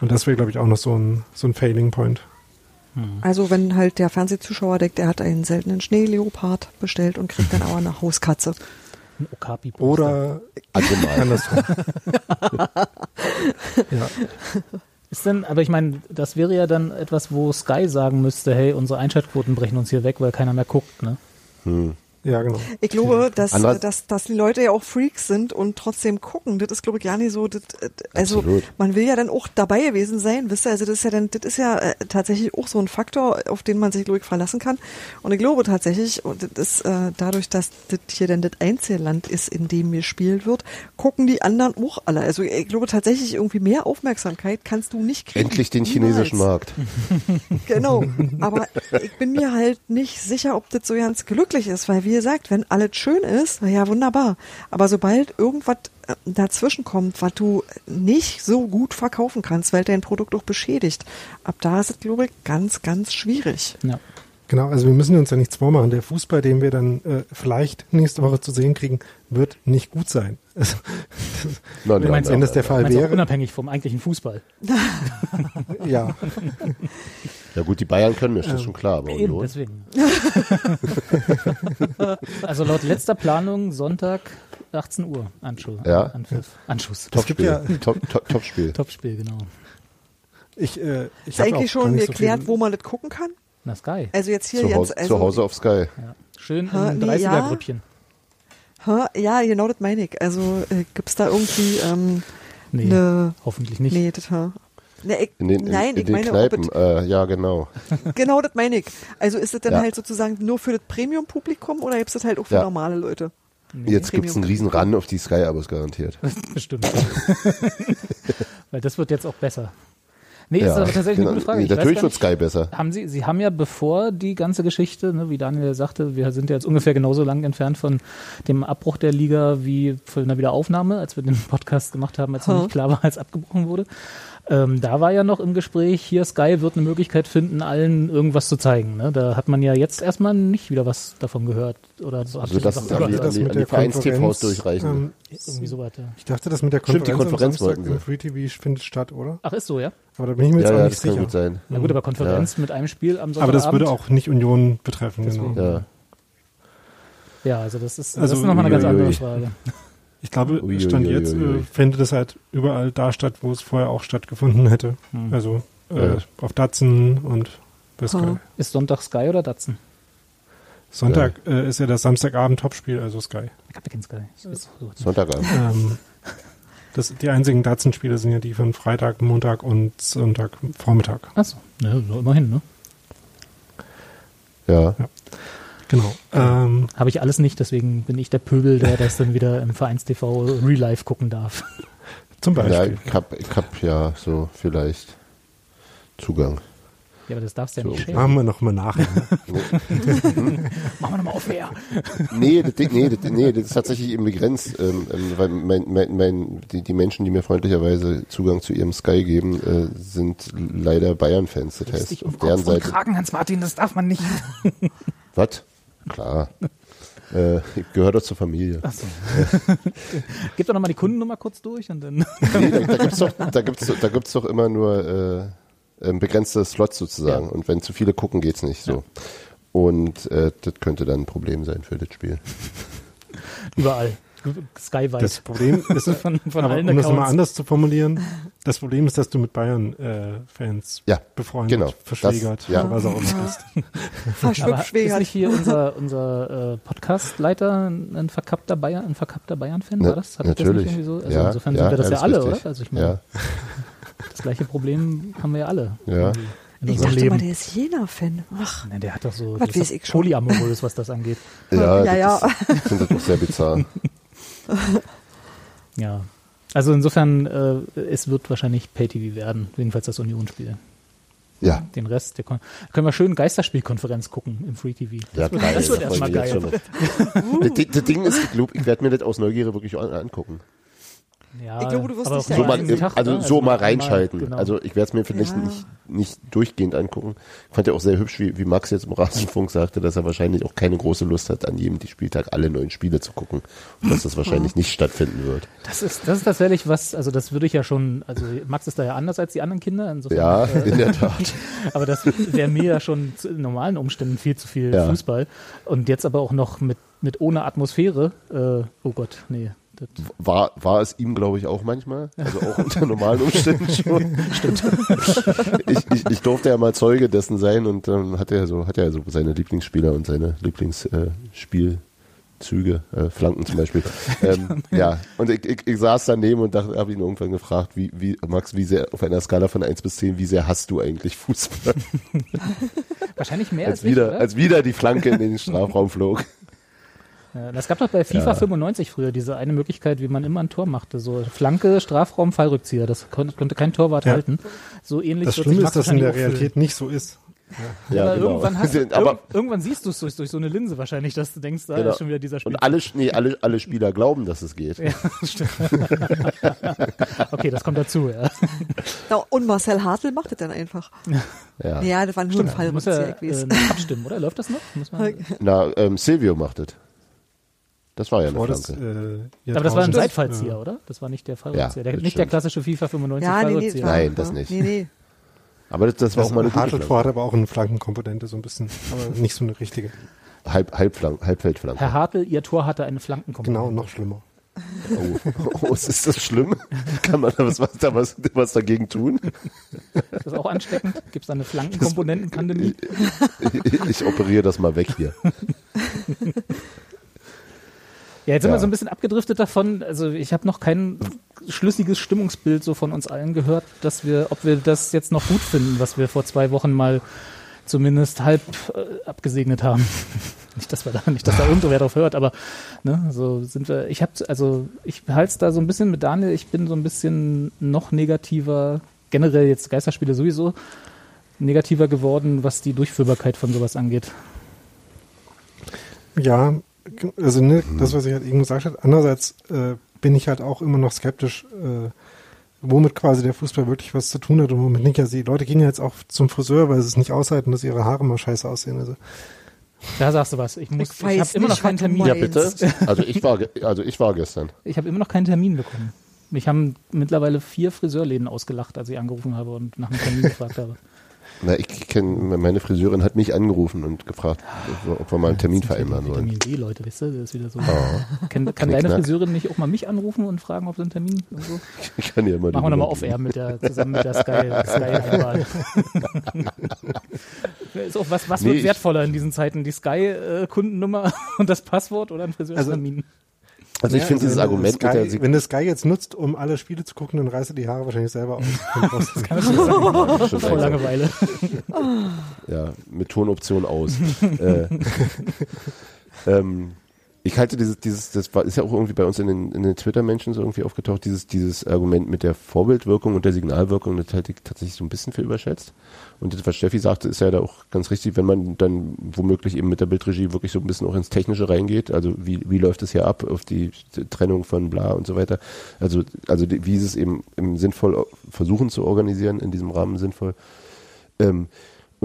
Und das wäre, glaube ich, auch noch so ein, so ein Failing Point. Also wenn halt der Fernsehzuschauer denkt, er hat einen seltenen Schneeleopard bestellt und kriegt dann aber eine Hauskatze. Ein Okapi Oder Also mal. andersrum. ja. Ist denn, aber ich meine, das wäre ja dann etwas, wo Sky sagen müsste, hey, unsere Einschaltquoten brechen uns hier weg, weil keiner mehr guckt, ne? Hm. Ja, genau. Ich glaube, dass, Andererseits- dass, dass die Leute ja auch Freaks sind und trotzdem gucken. Das ist, glaube ich, gar nicht so. Das, äh, also Absolut. man will ja dann auch dabei gewesen sein, wisst ihr? Also das ist ja dann, das ist ja äh, tatsächlich auch so ein Faktor, auf den man sich, glaube ich, verlassen kann. Und ich glaube tatsächlich, und das ist äh, dadurch, dass das hier dann das Einzelland ist, in dem gespielt wird, gucken die anderen auch alle. Also ich glaube tatsächlich irgendwie mehr Aufmerksamkeit kannst du nicht kriegen. Endlich den Niemals. chinesischen Markt. Genau, aber ich bin mir halt nicht sicher, ob das so ganz glücklich ist, weil wie gesagt, wenn alles schön ist, na ja wunderbar, aber sobald irgendwas äh, dazwischen kommt, was du nicht so gut verkaufen kannst, weil dein Produkt auch beschädigt, ab da ist es, glaube ich, ganz, ganz schwierig. Ja. Genau, also wir müssen uns ja nichts vormachen. Der Fußball, den wir dann äh, vielleicht nächste Woche zu sehen kriegen, wird nicht gut sein. Also, Nein, Du meinst, wenn das der Fall wäre, unabhängig vom eigentlichen Fußball. ja. Ja gut, die Bayern können, mir ist das Ähm, schon klar. Aber Eben, Union? deswegen. also laut letzter Planung Sonntag 18 Uhr Anschuss. Ja. Anpfiff. Anschuss. Topspiel. ja- Top, top, Topspiel. Topspiel, genau. Ich, äh, ich Ist eigentlich schon nicht so geklärt, viel- wo man das gucken kann? Na Sky. Also jetzt hier Zu, jetzt, Hause, also, zu Hause auf Sky. Ja. Schön Ha, im nee, 30er-Grüppchen. Ja, genau das meine ich. Also äh, gibt's da irgendwie ähm, Nee, eine, hoffentlich nicht. nee, das, ha. Nee, ich, In den, in, nein, in ich den meine, Kneipen. es Äh, ja, genau. Genau, das meine ich. Also ist das dann Ja. halt sozusagen nur für das Premium-Publikum oder gibt es das halt auch für Ja. normale Leute? Jetzt Premium. gibt's einen riesen Run auf die Sky-Abos garantiert. Bestimmt. Weil das wird jetzt auch besser. Nee, ist ja, aber tatsächlich genau. eine gute Frage. Nee, Ich weiß natürlich wird Sky besser. Haben Sie, Sie haben ja bevor die ganze Geschichte, ne, wie Daniel sagte, wir sind ja jetzt ungefähr genauso lang entfernt von dem Abbruch der Liga wie von einer Wiederaufnahme, als wir den Podcast gemacht haben, als Hm. nicht klar war, als abgebrochen wurde. Ähm, da war ja noch im Gespräch, hier Sky wird eine Möglichkeit finden, allen irgendwas zu zeigen. Ne? Da hat man ja jetzt erstmal nicht wieder was davon gehört. Oder so Also das ist an die, überhört. an die, die Vereins-TVs durchreichen. ähm, irgendwie so weiter. ich dachte, das mit der Stimmt, Konferenz, die Konferenz am Samstag im Free TV findet statt, oder? Ach, ist so, ja? Aber da bin ich mir jetzt ja, auch ja, nicht das kann sicher. gut sein. Na gut, aber Konferenz mit einem Spiel am Aber das Sonntagabend. würde auch nicht Union betreffen, Deswegen. genau. Ja. Ja, also das ist, Also, das ist nochmal eine ganz andere Frage. Ich glaube, Uiuiuiui. Stand jetzt äh, findet es halt überall da statt, wo es vorher auch stattgefunden hätte. Hm. Also äh, Ja. auf Datsen und bei Sky. Hm. Ist Sonntag Sky oder Datsen? Sonntag äh, ist ja das Samstagabend-Topspiel, also Sky. Ich glaube, wir kennen Sky. Sonntagabend. Ähm, das, die einzigen Datsen-Spiele sind ja die von Freitag, Montag und Sonntag Vormittag. Achso, ja, so immerhin, ne? Ja. Genau. Ähm, Habe ich alles nicht, deswegen bin ich der Pöbel, der das dann wieder im Vereins-TV Real Life gucken darf. zum ja Beispiel. ich hab, ich hab ja so vielleicht Zugang. Ja, aber das darfst du ja So. nicht sharen. Machen wir nochmal nachher. Machen wir nochmal auf wer. Nee, das, nee, das, nee, das ist tatsächlich eben begrenzt, ähm, ähm, weil mein, mein, mein, die, die Menschen, die mir freundlicherweise Zugang zu ihrem Sky geben, äh, sind leider Bayern-Fans. Das heißt, Richtig auf deren Kopf und Seite. Kragen, Hans-Martin, das darf man nicht. Was? Klar. äh, ich gehöre doch zur Familie. Achso. Gib doch nochmal die Kundennummer kurz durch und dann. Nee, da, da gibt's doch, da gibt's, da gibt's doch immer nur äh, ähm, begrenzte Slots sozusagen. Ja. Und wenn zu viele gucken, geht's nicht so. Und äh, das könnte dann ein Problem sein für das Spiel. Überall. Skyweit. Das Problem ist, von, von aber allen um das mal Accounts. anders zu formulieren, das Problem ist, dass du mit Bayern-Fans Ja, befreundet, genau. verschwägert, Das- ja. was auch immer bist. Aber ist nicht hier unser, unser äh, Podcast-Leiter ein verkappter Bayern, ein verkappter Bayern-Fan? War das? Hat ich das natürlich. nicht irgendwie so? Also Ja, insofern ja, sind wir das ja alles alle, richtig. oder? Also ich meine, Ja, das gleiche Problem haben wir ja alle. Ja. In Ich dachte mal, Leben. der ist Jena-Fan. Ach, Nein, der hat doch so Was das ist weiß doch ich schon. polyamorös, was das angeht. ja, Ja, ja. das Ist, ich finde das auch sehr bizarr. Ja. Also insofern, äh, es wird wahrscheinlich Pay-TV werden, jedenfalls das Union-Spiel. Ja. Den Rest, der kon können wir schön Geisterspielkonferenz gucken im Free TV. Ja, wird- geil. das wird erstmal geil. das, Ding- das Ding ist, ich glaube, ich werde mir das aus Neugierde wirklich an- angucken. Ja, Ich glaube, du wirst nicht So mal. Tag, also ne? so mal reinschalten. genau. Also ich werde es mir vielleicht Ja. nicht, nicht durchgehend angucken. Ich fand ja auch sehr hübsch, wie, wie Max jetzt im Rasenfunk sagte, dass er wahrscheinlich auch keine große Lust hat, an jedem Spieltag alle neuen Spiele zu gucken. Und dass das wahrscheinlich nicht stattfinden wird. Das ist, das ist tatsächlich was, also das würde ich ja schon, also Max ist da ja anders als die anderen Kinder, insofern, Ja, äh, in der Tat. aber das wäre mir ja schon zu, in normalen Umständen viel zu viel Ja. Fußball. Und jetzt aber auch noch mit, mit ohne Atmosphäre, äh, oh Gott, nee. Das, War, war es ihm, glaube ich, auch manchmal. Also auch unter normalen Umständen schon. Stimmt. ich, ich, ich durfte ja mal Zeuge dessen sein und dann hat er so, hat er so seine Lieblingsspieler und seine Lieblingsspielzüge, äh, Flanken zum Beispiel. Ähm, ja, und ich, ich, ich saß daneben und dachte, habe ihn irgendwann gefragt, wie, wie, Max, wie sehr, auf einer Skala von 1 bis 10, wie sehr hast du eigentlich Fußball? wahrscheinlich mehr als als, ich, wieder, oder? als wieder die Flanke in den Strafraum flog. Ja, das gab doch bei FIFA Ja. 95 früher diese eine Möglichkeit, wie man immer ein Tor machte. So Flanke, Strafraum, Fallrückzieher. Das konnte, konnte kein Torwart Ja. halten. So ähnlich Das Schlimme ist, dass in der. Realität nicht so ist. Ja, aber genau. irgendwann, hast du, aber, irg irgendwann siehst du es durch, durch so eine Linse wahrscheinlich, dass du denkst, da Genau. ist schon wieder dieser Spiel. und alle, nee, alle, alle Spieler glauben, dass es geht. Ja, stimmt. okay, das kommt dazu, ja. Ja, und Marcel Hartl macht das dann einfach. Ja. Ja, das war nur ein Fall, Muss er weiß. äh, abstimmen, oder? Läuft das noch? Muss man, Na, ähm, Silvio macht es. Das war ja eine das, Flanke. äh, aber das war ein Seitfallzieher, äh, oder? Das war nicht der Fallrückzieher. der, das nicht der stimmt. klassische FIFA 95 Ja, nee, nee, Fallrückzieher. das war- Nein, das nicht. Nee, nee. Aber das, das war Das auch mal eine Hartl Flanke. hat aber auch eine Flankenkomponente, so ein bisschen, aber nicht so eine richtige. Halb, Halbflank, Halbfeldflanke. Herr Hartl, Ihr Tor hatte eine Flankenkomponente. Genau, noch schlimmer. Oh. oh, ist das schlimm? Kann man da was, was, was, was dagegen tun? Ist das auch ansteckend? Gibt es da eine Flankenkomponentenpandemie? Ich, ich operiere das mal weg hier. Ja, jetzt sind Ja. wir so ein bisschen abgedriftet davon. Also ich habe noch kein schlüssiges Stimmungsbild so von uns allen gehört, dass wir, ob wir das jetzt noch gut finden, was wir vor zwei Wochen mal zumindest halb äh, abgesegnet haben. nicht, dass wir da, nicht, dass da irgendwo wer drauf hört, aber ne, so sind wir. Ich habe, also ich halte es da so ein bisschen mit Daniel. Ich bin so ein bisschen noch negativer, generell jetzt Geisterspiele sowieso negativer geworden, was die Durchführbarkeit von sowas angeht. Ja, also ne, das, was ich halt eben gesagt habe. Andererseits äh, bin ich halt auch immer noch skeptisch, äh, womit quasi der Fußball wirklich was zu tun hat und womit nicht. Also die Leute gehen ja jetzt auch zum Friseur, weil sie es nicht aushalten, dass ihre Haare mal scheiße aussehen. Also Da sagst du was. Ich muss, Ich ich, habe immer noch keinen Termin. Ja, bitte? Also ich war, also ich war gestern. Ich habe immer noch keinen Termin bekommen. Mich haben mittlerweile vier Friseurläden ausgelacht, als ich angerufen habe und nach einem Termin gefragt habe. Na, ich kenne, meine Friseurin hat mich angerufen und gefragt, ob wir mal einen Termin vereinbaren wollen. Vitamin D, Leute, weißt du, das ist wieder so. Oh, Kann, kann deine Friseurin nicht auch mal mich anrufen und fragen, ob sie einen Termin und so? ich kann ja mal Machen wir nochmal Nummer off-air mit der, zusammen mit der Sky, Sky-Einwahl. ist auch was, was Nee, wird ich- wertvoller in diesen Zeiten? Die Sky-Kundennummer und das Passwort oder ein Friseurtermin? Also ich Ja, finde dieses wenn du Argument Sky, mit der Wenn du Sky jetzt nutzt, um alle Spiele zu gucken, dann reißt du die Haare wahrscheinlich selber aus. Und brauchst- Schon Vor langsam. Langeweile. Ja, mit Tonoption aus. äh, ähm, ich halte dieses, dieses, das war, ist ja auch irgendwie bei uns in den, in den Twitter-Menschen so irgendwie aufgetaucht, dieses, dieses Argument mit der Vorbildwirkung und der Signalwirkung, das halte ich tatsächlich so ein bisschen für überschätzt. Und das, was Steffi sagte, ist ja da auch ganz richtig, wenn man dann womöglich eben mit der Bildregie wirklich so ein bisschen auch ins Technische reingeht, also wie, wie läuft es hier ab, auf die Trennung von bla und so weiter. Also, also wie ist es eben, eben sinnvoll versuchen zu organisieren, in diesem Rahmen sinnvoll. Ähm,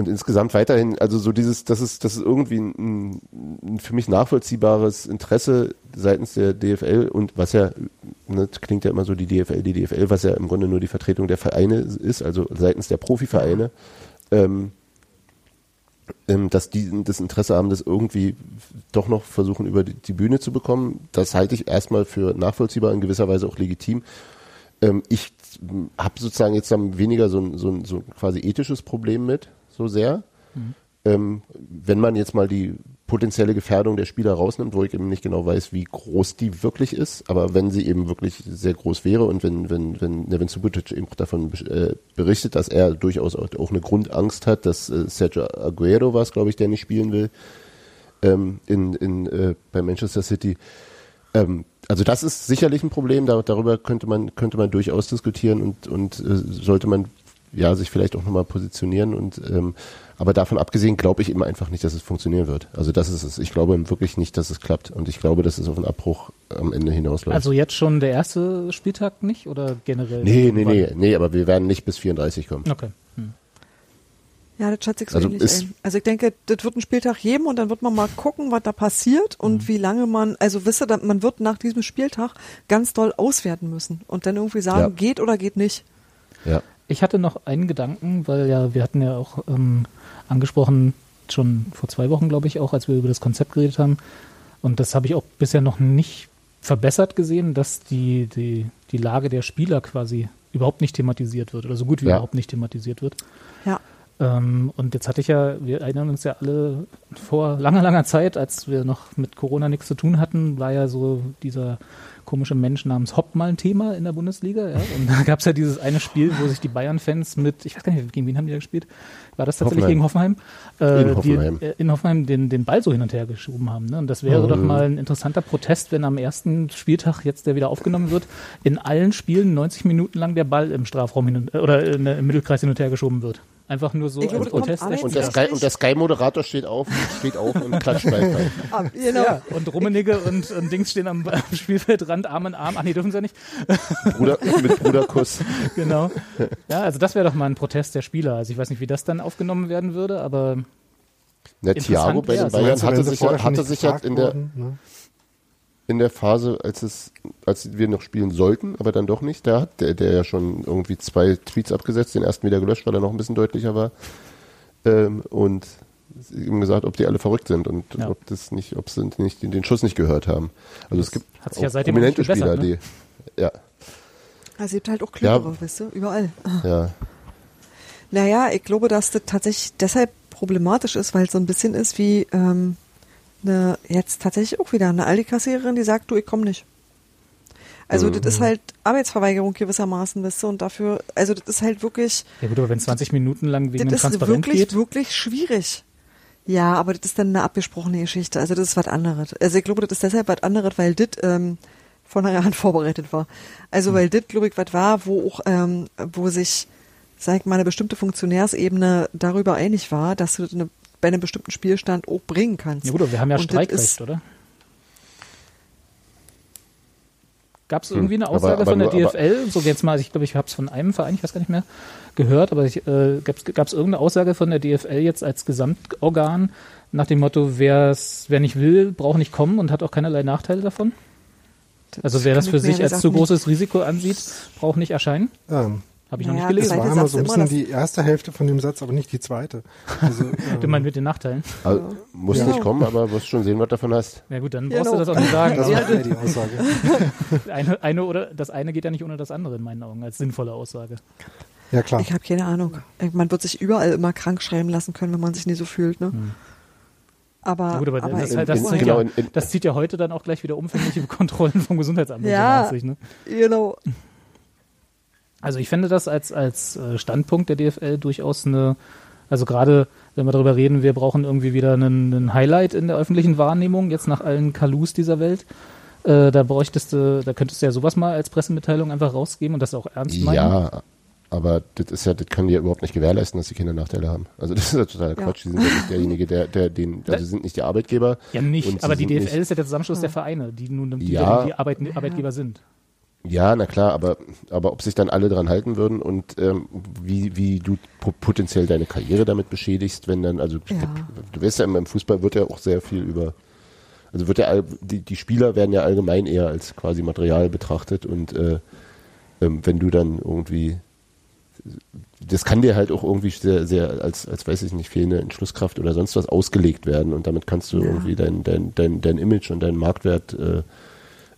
und insgesamt weiterhin, also so dieses, das ist, das ist irgendwie ein, ein für mich nachvollziehbares Interesse seitens der DFL und was ja, ne, das klingt ja immer so die DFL, die DFL, was ja im Grunde nur die Vertretung der Vereine ist, also seitens der Profivereine, ähm, ähm, dass die das Interesse haben, das irgendwie doch noch versuchen über die, die Bühne zu bekommen. Das halte ich erstmal für nachvollziehbar, in gewisser Weise auch legitim. Ähm, ich habe sozusagen jetzt dann weniger so ein, so ein so ein quasi ethisches Problem mit, so sehr. Ähm, wenn man jetzt mal die potenzielle Gefährdung der Spieler rausnimmt, wo ich eben nicht genau weiß, wie groß die wirklich ist, aber wenn sie eben wirklich sehr groß wäre und wenn, wenn, wenn Nevin Subotic eben davon äh, berichtet, dass er durchaus auch, auch eine Grundangst hat, dass äh, Sergio Aguero war es, glaube ich, der nicht spielen will, ähm, in, in, äh, bei Manchester City. Ähm, also das ist sicherlich ein Problem, da, darüber könnte man, könnte man durchaus diskutieren und, und äh, sollte man ja, sich vielleicht auch nochmal positionieren und ähm, aber davon abgesehen glaube ich eben einfach nicht, dass es funktionieren wird. Also das ist es. Ich glaube wirklich nicht, dass es klappt und ich glaube, dass es auf einen Abbruch am Ende hinausläuft. Also jetzt schon der erste Spieltag nicht oder generell? nee, nee, nee, nee, aber wir werden nicht bis 34 kommen. Okay. Hm. Ja, das schätze ich so Also ähnlich ist- ein. Also ich denke, das wird einen Spieltag geben und dann wird man mal gucken, was da passiert Mhm. und wie lange man, also wisst ihr, dann- man wird nach diesem Spieltag ganz doll auswerten müssen und dann irgendwie sagen, Ja. geht oder geht nicht. Ja. Ich hatte noch einen Gedanken, weil ja, wir hatten ja auch ähm, angesprochen, schon vor zwei Wochen, glaube ich, auch, als wir über das Konzept geredet haben. Und das habe ich auch bisher noch nicht verbessert gesehen, dass die, die, die Lage der Spieler quasi überhaupt nicht thematisiert wird oder so gut wie Ja. überhaupt nicht thematisiert wird. Ja. Ähm, und jetzt hatte ich ja, wir erinnern uns ja alle vor langer, langer Zeit, als wir noch mit Corona nichts zu tun hatten, war ja so dieser komische Mensch namens Hopp mal ein Thema in der Bundesliga. Ja? Und da gab es ja dieses eine Spiel, wo sich die Bayern-Fans mit, ich weiß gar nicht, gegen wen haben die da gespielt? War das tatsächlich Hoffenheim. gegen Hoffenheim? Äh, In Hoffenheim. Die, äh, in Hoffenheim den, den Ball so hin und her geschoben haben. Ne? Und das wäre doch mal ein interessanter Protest, wenn am ersten Spieltag jetzt der wieder aufgenommen wird, in allen Spielen 90 Minuten lang der Ball im Strafraum hin und, äh, oder in, im Mittelkreis hin und her geschoben wird. Einfach nur so glaube, als Protest. Und der Sky, und der Sky-Moderator steht auf, steht auf und klatscht Beifall. Ah, genau. Ja, und Rummenigge und, und Dings stehen am, am Spielfeldrand Arm in Arm. Ach nee, dürfen sie ja nicht. Bruder, mit Bruderkuss. Genau. Ja, also das wäre doch mal ein Protest der Spieler. Also ich weiß nicht, wie das dann aufgenommen werden würde, aber Der Interessant Thiago bei den Bayern hatte sich, ja, hatte sich ja gefragt in der, wurden, ne? in der Phase, als es, als wir noch spielen sollten, aber dann doch nicht, da hat der, der ja schon irgendwie zwei Tweets abgesetzt, den ersten wieder gelöscht, weil er noch ein bisschen deutlicher war. Ähm, und ihm gesagt, ob die alle verrückt sind und Ja. ob das nicht, ob sie nicht den, den Schuss nicht gehört haben. Also es gibt hat sich ja seitdem prominente Spieler, ne? die ja, Also es gibt halt auch Klügere, Ja. weißt du, überall. ja, Naja, ich glaube, dass das tatsächlich deshalb problematisch ist, weil es so ein bisschen ist wie ähm, eine, jetzt tatsächlich auch wieder eine Aldi-Kassiererin, die sagt, du, ich komme nicht. Also Mhm. das ist halt Arbeitsverweigerung gewissermaßen, weißt du, und dafür, also das ist halt wirklich, ja gut, aber wenn 20 Minuten lang wegen dem das ist Transparent wirklich, geht. wirklich schwierig. Ja, aber das ist dann eine abgesprochene Geschichte. Also das ist was anderes. Also ich glaube, das ist deshalb was anderes, weil das ähm, von Hand vorbereitet war. Also weil das, glaube ich, was war, wo auch, ähm, wo sich, sag ich mal, eine bestimmte Funktionärsebene darüber einig war, dass du das eine, bei einem bestimmten Spielstand auch bringen kannst. Ja gut, aber wir haben ja Und Streikrecht, ist- oder? Gab es Hm, irgendwie eine aber- Aussage aber von der nur- aber- DFL? So jetzt mal, ich glaube, ich habe es von einem Verein, ich weiß gar nicht mehr, gehört, aber ich, äh, gab es irgendeine Aussage von der DFL jetzt als Gesamtorgan nach dem Motto, wer's, wer nicht will, braucht nicht kommen und hat auch keinerlei Nachteile davon? Also wer das für sich als zu großes Risiko ansieht, braucht nicht erscheinen? Ähm, Habe ich Naja, noch nicht das gelesen. Zweite war immer so ein bisschen die erste Hälfte von dem Satz, aber nicht die zweite. Also, Du ähm, meinst mit den Nachteilen? also, muss Ja. nicht kommen, aber wirst schon sehen, was davon hast. Ja gut, dann Genau. brauchst du das auch nicht sagen. das war ja die Aussage. eine, eine oder das eine geht ja nicht ohne das andere in meinen Augen als sinnvolle Aussage. Ja, klar. Ich habe keine Ahnung. Man wird sich überall immer krank schreiben lassen können, wenn man sich nie so fühlt. Ne? Hm. Aber, Ja, gut, aber, aber das, ich- halt, das, in- zieht genau, ja, in- in- das zieht ja heute dann auch gleich wieder umfängliche Kontrollen vom Gesundheitsamt und Ja. sich. Ne? genau. Also ich fände das als, als äh, Standpunkt der DFL durchaus eine, also gerade wenn wir darüber reden, wir brauchen irgendwie wieder einen, einen Highlight in der öffentlichen Wahrnehmung, jetzt nach allen Kalus dieser Welt. Äh, da bräuchtest du, da könntest du ja sowas mal als Pressemitteilung einfach rausgeben und das auch ernst meinen. Ja, aber das ist ja, das können die ja überhaupt nicht gewährleisten, dass die Kinder Nachteile haben. Also das ist ja totaler Ja. Quatsch. Die sind ja nicht derjenige, der, der den, also sind nicht die Arbeitgeber. Ja, nicht, aber die DFL nicht- ist ja der Zusammenschluss der Vereine, die nun die, Ja. die Arbeit, Arbeitgeber sind. Ja, na klar, aber, aber ob sich dann alle dran halten würden und ähm, wie, wie du po- potenziell deine Karriere damit beschädigst, wenn dann, also Ja. du weißt ja, im Fußball wird ja auch sehr viel über, also wird ja, die, die Spieler werden ja allgemein eher als quasi Material betrachtet und äh, ähm, wenn du dann irgendwie, das kann dir halt auch irgendwie sehr, sehr als, als weiß ich nicht, fehlende Entschlusskraft oder sonst was ausgelegt werden und damit kannst du Ja. irgendwie dein, dein, dein, dein Image und deinen Marktwert äh,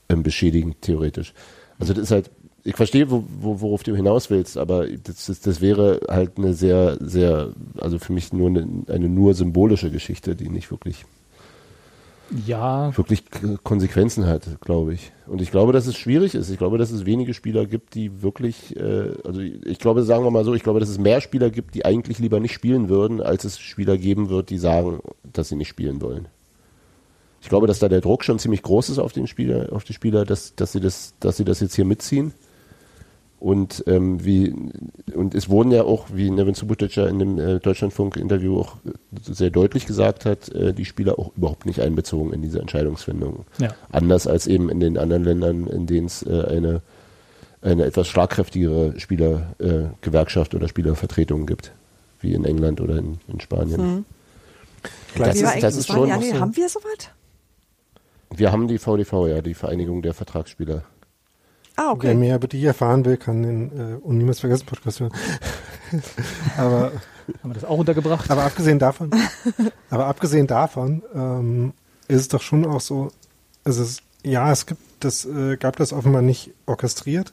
ähm, beschädigen, theoretisch. Also das ist halt, ich verstehe, wo, wo, worauf du hinaus willst, aber das, das, das wäre halt eine sehr, sehr, also für mich nur eine, eine nur symbolische Geschichte, die nicht wirklich, Ja, wirklich Konsequenzen hat, glaube ich. Und ich glaube, dass es schwierig ist. Ich glaube, dass es wenige Spieler gibt, die wirklich, äh, also ich glaube, sagen wir mal so, ich glaube, dass es mehr Spieler gibt, die eigentlich lieber nicht spielen würden, als es Spieler geben wird, die sagen, dass sie nicht spielen wollen. Ich glaube, dass da der Druck schon ziemlich groß ist auf den Spieler, auf die Spieler, dass, dass sie das, dass sie das jetzt hier mitziehen. Und ähm, wie und es wurden ja auch, wie Nevin Subotic ja in dem äh, Deutschlandfunk-Interview auch sehr deutlich gesagt hat, äh, die Spieler auch überhaupt nicht einbezogen in diese Entscheidungsfindung. Ja. Anders als eben in den anderen Ländern, in denen es äh, eine eine etwas schlagkräftigere Spielergewerkschaft oder Spielervertretung gibt, wie in England oder in, in Spanien. Hm. Das ist, das ist Spanien? schon Ja, nee, haben wir soweit? Wir haben die VDV, ja, die Vereinigung der Vertragsspieler. Ah, Wer okay. mehr über die erfahren will, kann den äh, und niemals vergessen Podcast hören. aber, Haben wir das auch untergebracht? aber abgesehen davon, aber abgesehen davon ähm, ist es doch schon auch so, es ist, ja, es gibt das, äh, gab das offenbar nicht orchestriert,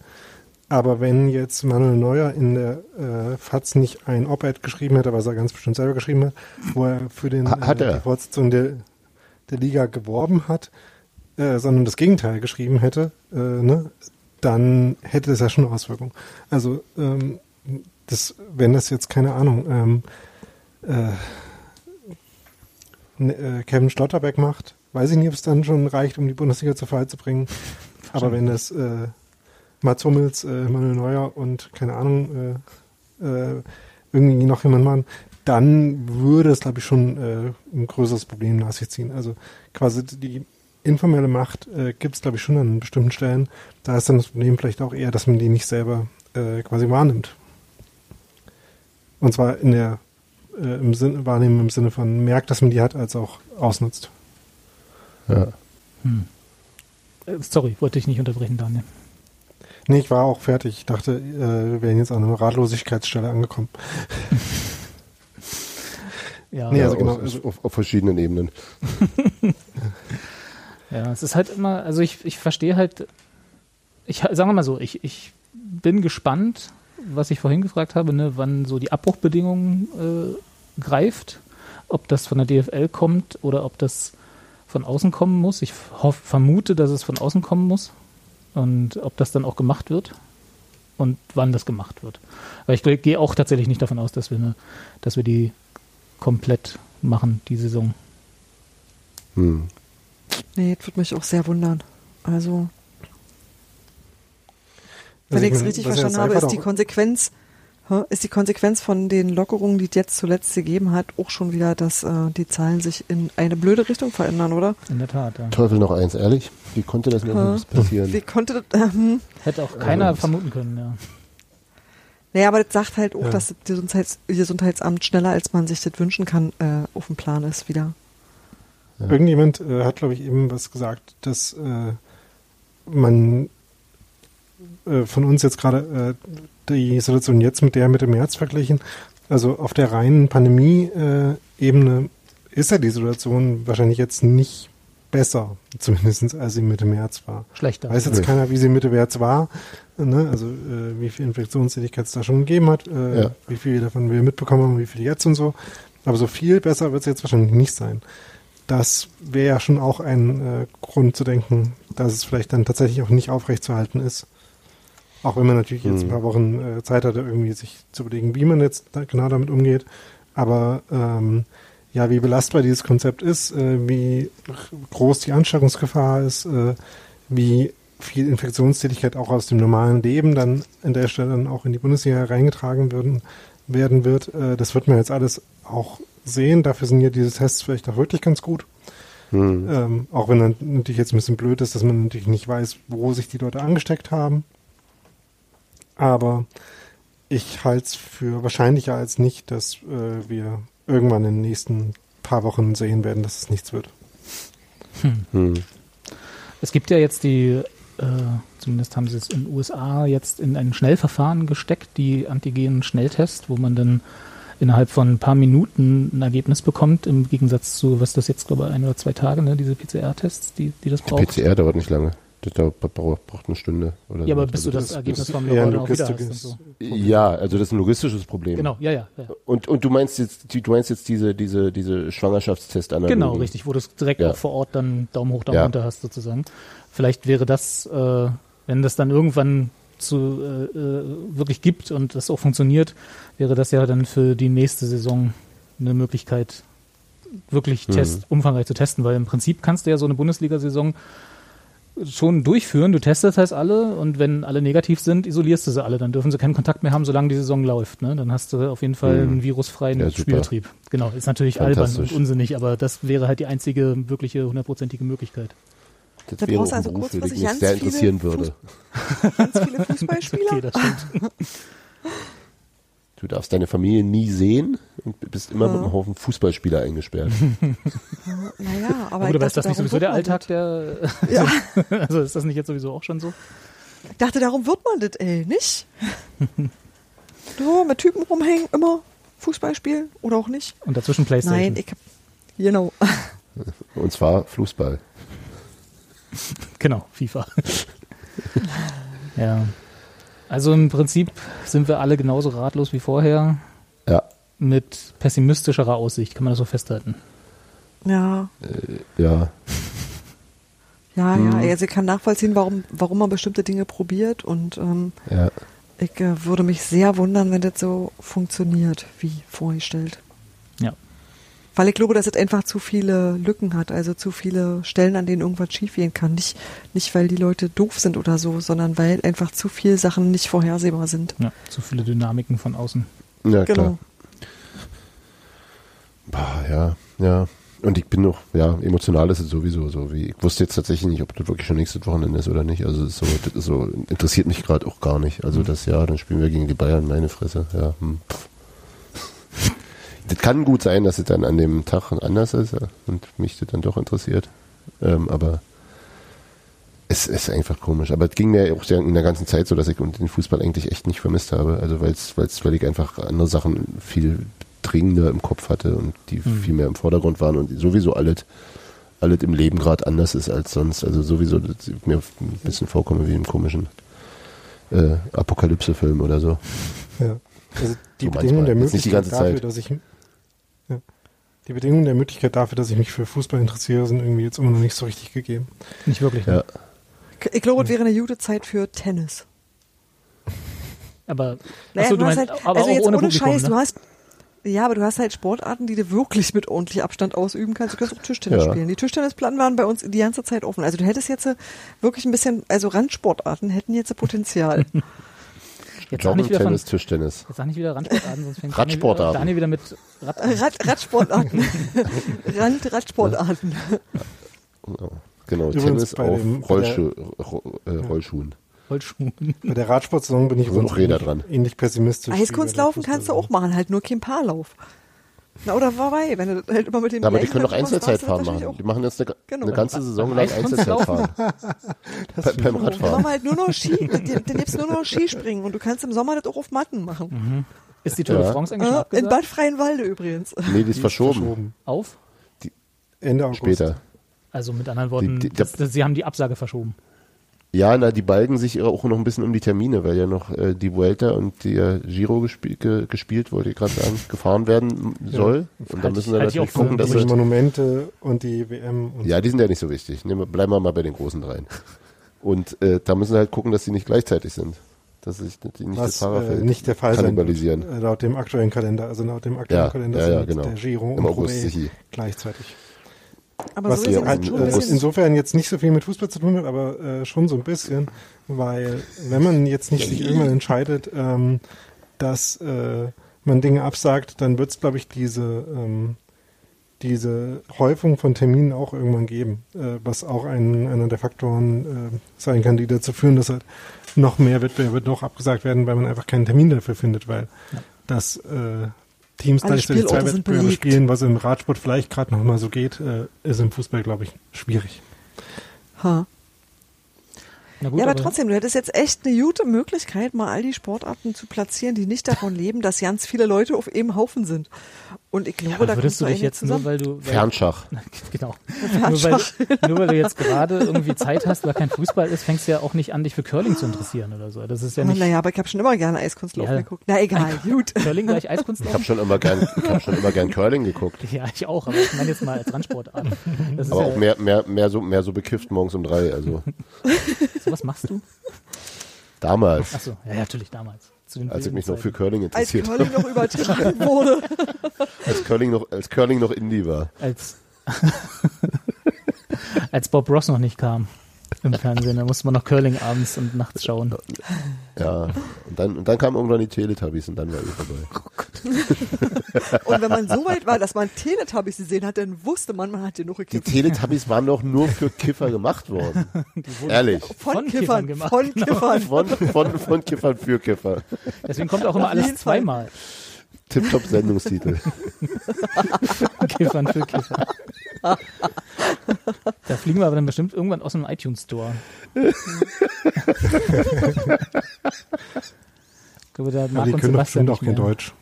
aber wenn jetzt Manuel Neuer in der äh, FAZ nicht ein Op-Ed geschrieben hätte, was er ganz bestimmt selber geschrieben hat, wo er für den, Ha- hat äh, er. die Fortsetzung der, der Liga geworben hat, äh, sondern das Gegenteil geschrieben hätte, äh, ne, dann hätte das ja schon Auswirkungen. Also ähm, das, wenn das jetzt keine Ahnung, ähm, äh, ne, äh, Kevin Stotterbeck macht, weiß ich nicht, ob es dann schon reicht, um die Bundesliga zur Fall zu bringen. Aber wenn das äh, Mats Hummels, äh, Manuel Neuer und keine Ahnung, äh, äh, irgendwie noch jemand machen, dann würde es, glaube ich, schon äh, ein größeres Problem nach sich ziehen. Also quasi die informelle Macht äh, gibt es, glaube ich, schon an bestimmten Stellen. Da ist dann das Problem vielleicht auch eher, dass man die nicht selber äh, quasi wahrnimmt. Und zwar in der äh, im Sinne, wahrnehmen im Sinne von merkt, dass man die hat, als auch ausnutzt. Ja. Hm. Äh, Sorry, wollte ich nicht unterbrechen, Daniel. Nee, ich war auch fertig. Ich dachte, äh, wir wären jetzt an einer Ratlosigkeitsstelle angekommen. Ja, Nee, ja, also genau, auf, also- auf, auf verschiedenen Ebenen. ja, es ist halt immer, also ich, ich verstehe halt, ich sagen wir mal so, ich, ich bin gespannt, was ich vorhin gefragt habe, ne, wann so die Abbruchbedingungen äh, greift, ob das von der DFL kommt oder ob das von außen kommen muss. Ich hoff, vermute, dass es von außen kommen muss und ob das dann auch gemacht wird und wann das gemacht wird. Weil ich gehe auch tatsächlich nicht davon aus, dass wir, eine, dass wir die komplett machen, die Saison. Hm. Nee, das würde mich auch sehr wundern. Also, wenn Also ich es richtig verstanden habe, ist die Konsequenz, hä, ist die Konsequenz von den Lockerungen, die es jetzt zuletzt gegeben hat, auch schon wieder, dass äh, die Zahlen sich in eine blöde Richtung verändern, oder? In der Tat, ja. Teufel noch eins, ehrlich? Wie konnte das Ja. passieren? Wie konnte das, ähm, Hätte auch keiner Also, vermuten können, ja. Naja, aber das sagt halt auch, Ja. dass das Gesundheits Gesundheitsamt schneller, als man sich das wünschen kann, äh, auf dem Plan ist wieder. Ja. Irgendjemand äh, hat, glaube ich, eben was gesagt, dass äh, man äh, von uns jetzt gerade äh, die Situation jetzt mit der Mitte März verglichen. Also auf der reinen Pandemie-Ebene ist ja die Situation wahrscheinlich jetzt nicht besser, zumindest als sie Mitte März war. Schlechter. Weiß jetzt keiner, wie sie Mitte März war, ne? also äh, wie viel Infektionstätigkeit es da schon gegeben hat, äh, Ja. wie viel davon wir mitbekommen haben, wie viel jetzt und so. Aber so viel besser wird es jetzt wahrscheinlich nicht sein. Das wäre ja schon auch ein äh, Grund zu denken, dass es vielleicht dann tatsächlich auch nicht aufrechtzuerhalten ist. Auch wenn man natürlich jetzt ein Mhm. paar Wochen äh, Zeit hatte, irgendwie sich zu überlegen, wie man jetzt da genau damit umgeht. Aber ähm, ja, wie belastbar dieses Konzept ist, äh, wie groß die Ansteckungsgefahr ist, äh, wie viel Infektionstätigkeit auch aus dem normalen Leben dann an der Stelle dann auch in die Bundesliga hereingetragen würden, werden wird, äh, das wird man jetzt alles auch sehen. Dafür sind ja diese Tests vielleicht auch wirklich ganz gut. Hm. Ähm, auch wenn dann natürlich jetzt ein bisschen blöd ist, dass man natürlich nicht weiß, wo sich die Leute angesteckt haben. Aber ich halte es für wahrscheinlicher als nicht, dass äh, wir irgendwann in den nächsten paar Wochen sehen werden, dass es nichts wird. Hm. Es gibt ja jetzt die, äh, zumindest haben sie es in den USA jetzt in ein Schnellverfahren gesteckt, die Antigen-Schnelltest, wo man dann innerhalb von ein paar Minuten ein Ergebnis bekommt, im Gegensatz zu, was das jetzt, glaube ich, ein oder zwei Tage, ne, diese PCR-Tests, die, die das Die braucht. PCR dauert nicht lange. Das dauert, braucht braucht eine Stunde. Oder Ja, aber so. bis du Also das Ergebnis ist- vom eher ein Labor auch wieder hast. So. Ja, also das ist ein logistisches Problem. Genau, ja, ja. ja. Und, und du meinst jetzt, du meinst jetzt diese, diese, diese Schwangerschaftstestanalogen? Genau, richtig, wo du es direkt Ja. auch vor Ort dann Daumen hoch, Daumen Ja. runter hast sozusagen. Vielleicht wäre das, äh, wenn das dann irgendwann zu äh, äh, wirklich gibt und das auch funktioniert, wäre das ja dann für die nächste Saison eine Möglichkeit, wirklich Mhm. Test, umfangreich zu testen, weil im Prinzip kannst du ja so eine Bundesliga-Saison schon durchführen. Du testest halt alle und wenn alle negativ sind, isolierst du sie alle. Dann dürfen sie keinen Kontakt mehr haben, solange die Saison läuft. Ne? Dann hast du auf jeden Fall Mhm. einen virusfreien Ja. Spielbetrieb. Genau, ist natürlich albern und unsinnig, aber das wäre halt die einzige wirkliche hundertprozentige Möglichkeit. Das Da wäre auch brauchst also Beruf, kurzfristig mich ganz sehr viele interessieren würde. Ganz viele Fußballspieler. Okay, das stimmt. Du darfst deine Familie nie sehen und bist immer Ja. mit einem Haufen Fußballspieler eingesperrt. Naja, aber Oder ist das nicht sowieso der Alltag der. Ja, also ist das nicht jetzt sowieso auch schon so? ich dachte, darum wird man das, ey, nicht? so, mit Typen rumhängen, immer Fußball spielen oder auch nicht? Und dazwischen Playstation. Nein, ich hab, genau. Und zwar Fußball. Genau, FIFA. ja. Also im Prinzip sind wir alle genauso ratlos wie vorher Ja, mit pessimistischerer Aussicht, kann man das so festhalten. Ja, ja. ja, Mhm. ja. Also ich kann nachvollziehen, warum, warum man bestimmte Dinge probiert und ähm, Ja, ich äh, würde mich sehr wundern, wenn das so funktioniert, wie vorgestellt. Weil ich glaube, dass es einfach zu viele Lücken hat, also zu viele Stellen, an denen irgendwas schiefgehen kann. Nicht, nicht weil die Leute doof sind oder so, sondern weil einfach zu viele Sachen nicht vorhersehbar sind. ja. Zu viele Dynamiken von außen. ja klar. Genau. Bah, ja, ja. Und ich bin noch, ja, emotional ist es sowieso so. Wie, ich wusste jetzt tatsächlich nicht, ob das wirklich schon nächstes Wochenende ist oder nicht. Also so, so interessiert mich gerade auch gar nicht. Also das ja, dann spielen wir gegen die Bayern, meine Fresse. Ja, hm. pff. Das kann gut sein, dass es dann an dem Tag anders ist und mich das dann doch interessiert. Ähm, aber es ist einfach komisch. Aber es ging mir auch in der ganzen Zeit so, dass ich den Fußball eigentlich echt nicht vermisst habe. Also weil's, weil's, weil ich einfach andere Sachen viel dringender im Kopf hatte und die Mhm. viel mehr im Vordergrund waren und sowieso alles, alles im Leben gerade anders ist als sonst. Also sowieso dass ich mir ein bisschen vorkomme wie im komischen äh, Apokalypse-Film oder so. Ja. Also die So Bedingung manchmal. der Jetzt nicht die Möglichkeit ganze dafür, Zeit. dass ich. Die Bedingungen der Möglichkeit dafür, dass ich mich für Fußball interessiere, sind irgendwie jetzt immer noch nicht so richtig gegeben. Nicht wirklich. Ne? Ja. Ich- glaube, es wäre eine gute Zeit für Tennis. Aber, Naja, achso, du meinst, halt, aber also auch jetzt ohne, ohne, Publikum, Scheiß, ne? du hast, ja, aber du hast halt Sportarten, die du wirklich mit ordentlich Abstand ausüben kannst. Du kannst auch Tischtennis Ja. spielen. Die Tischtennisplatten waren bei uns die ganze Zeit offen. Also du hättest jetzt äh, wirklich ein bisschen, also Randsportarten hätten jetzt Potenzial. Jetzt sag Joggen, nicht wieder von, Tennis, Tischtennis. jetzt sag nicht wieder Randsportarten, sonst fängt Radsportarten. Daniel wieder mit Rad. Rad, Radsportarten. Rand, Radsportarten. Genau, genau Übrigens Tennis auf dem- bei Rollschuh, Ro- äh, Rollschuhen. Rollschuhen. Bei der Radsportsaison bin ich noch Räder ähnlich, dran. ähnlich pessimistisch. der Eiskunstlaufen kannst du auch machen, halt nur kein Paarlauf. Na, oder vorbei, wenn du halt immer mit dem Ja, aber die können doch Tempo machst, Einzelzeitfahren machen. Die machen jetzt eine, Genau. eine ganze Saison lang Einzelzeitfahren. Bei, beim machen Radfahren. wir halt nur noch Ski, dann, gibt's nur noch Skispringen und du kannst im Sommer das auch auf Matten machen. Ist die Tour de Ja. France eigentlich schon Äh, in? Bad Freienwalde übrigens. Nee, die ist verschoben. Auf? Ende August. Später. Also mit anderen Worten, Die- die- das, das, sie haben die Absage verschoben. Ja, na, die balgen sich auch noch ein bisschen um die Termine, weil ja noch äh, die Vuelta und der Giro gespiel, ge, gespielt, wollte ich gerade sagen, gefahren werden soll. Und da müssen wir halt ich natürlich gucken, dass Die sie, Monumente und die WM. Und Ja, die sind ja nicht so wichtig. Nehmen wir, bleiben wir mal bei den großen dreien. Und äh, da müssen wir halt gucken, dass die nicht gleichzeitig sind. Dass sich die nicht das was Fahrerfeld äh, nicht der Fall sein kannibalisieren. äh, laut dem aktuellen Kalender. Also laut dem aktuellen Ja, Kalender ja, ja, sind genau. der Giro Im und August gleichzeitig. Aber Was so ja ist halt, äh, insofern jetzt nicht so viel mit Fußball zu tun hat, aber äh, schon so ein bisschen, weil wenn man jetzt nicht sich irgendwann entscheidet, ähm, dass äh, man Dinge absagt, dann wird es, glaube ich, diese ähm, diese Häufung von Terminen auch irgendwann geben, äh, was auch ein, einer der Faktoren äh, sein kann, die dazu führen, dass halt noch mehr Wettbewerbe doch abgesagt werden, weil man einfach keinen Termin dafür findet, weil das Teams Alle gleichzeitig zwei Spielorte sind Wettbewerbe spielen, was im Radsport vielleicht gerade noch mal so geht, äh, ist im Fußball, glaube ich, schwierig. Ha. Na gut, Ja, aber trotzdem, du hättest jetzt echt eine gute Möglichkeit, mal all die Sportarten zu platzieren, die nicht davon leben, dass ganz viele Leute auf einem Haufen sind. Und ich glaube, aber da würdest du dich jetzt nur, zusammen. weil du... Weil, Fernschach. Genau. Nur weil, nur weil du jetzt gerade irgendwie Zeit hast, weil kein Fußball ist, fängst du ja auch nicht an, dich für Curling zu interessieren oder so. Das ist ja Oh, nicht... naja, aber ich habe schon immer gerne Eiskunstlaufen Ja. geguckt. Na egal, gut. Curling gleich Ich habe schon immer gern, ich habe schon immer gern Curling geguckt. Ja, ich auch, aber ich meine jetzt mal als Randsportart. Das ist Aber ja, auch mehr, mehr, mehr so, mehr so bekifft morgens um drei. Also Sowas machst du? damals, Achso, ja, ja, natürlich damals. Zu den als ich mich noch für. Curling Als interessiert Curling noch übertragen wurde. als Curling noch, als Curling noch Indie war. Als, als Bob Ross noch nicht kam. im Fernsehen. Da musste man noch Curling abends und nachts schauen. Ja, und dann, und dann kamen irgendwann die Teletubbies und dann war ich vorbei. Und wenn man so weit war, dass man Teletubbies gesehen hat, dann wusste man, man hat genug Die gekifft. Teletubbies waren doch nur für Kiffer gemacht worden. Ehrlich. Von, von Kiffern, Kiffern gemacht, von genau. Kiffern. Von, von, von Kiffern für Kiffer. Deswegen kommt auch immer alles zweimal. Tipptopp Sendungstitel. Kiffern für Kiffer. Da fliegen wir aber dann bestimmt irgendwann aus dem iTunes Store. Ich glaube, da Aber mag die uns können doch bestimmt auch nicht kein. Deutsch.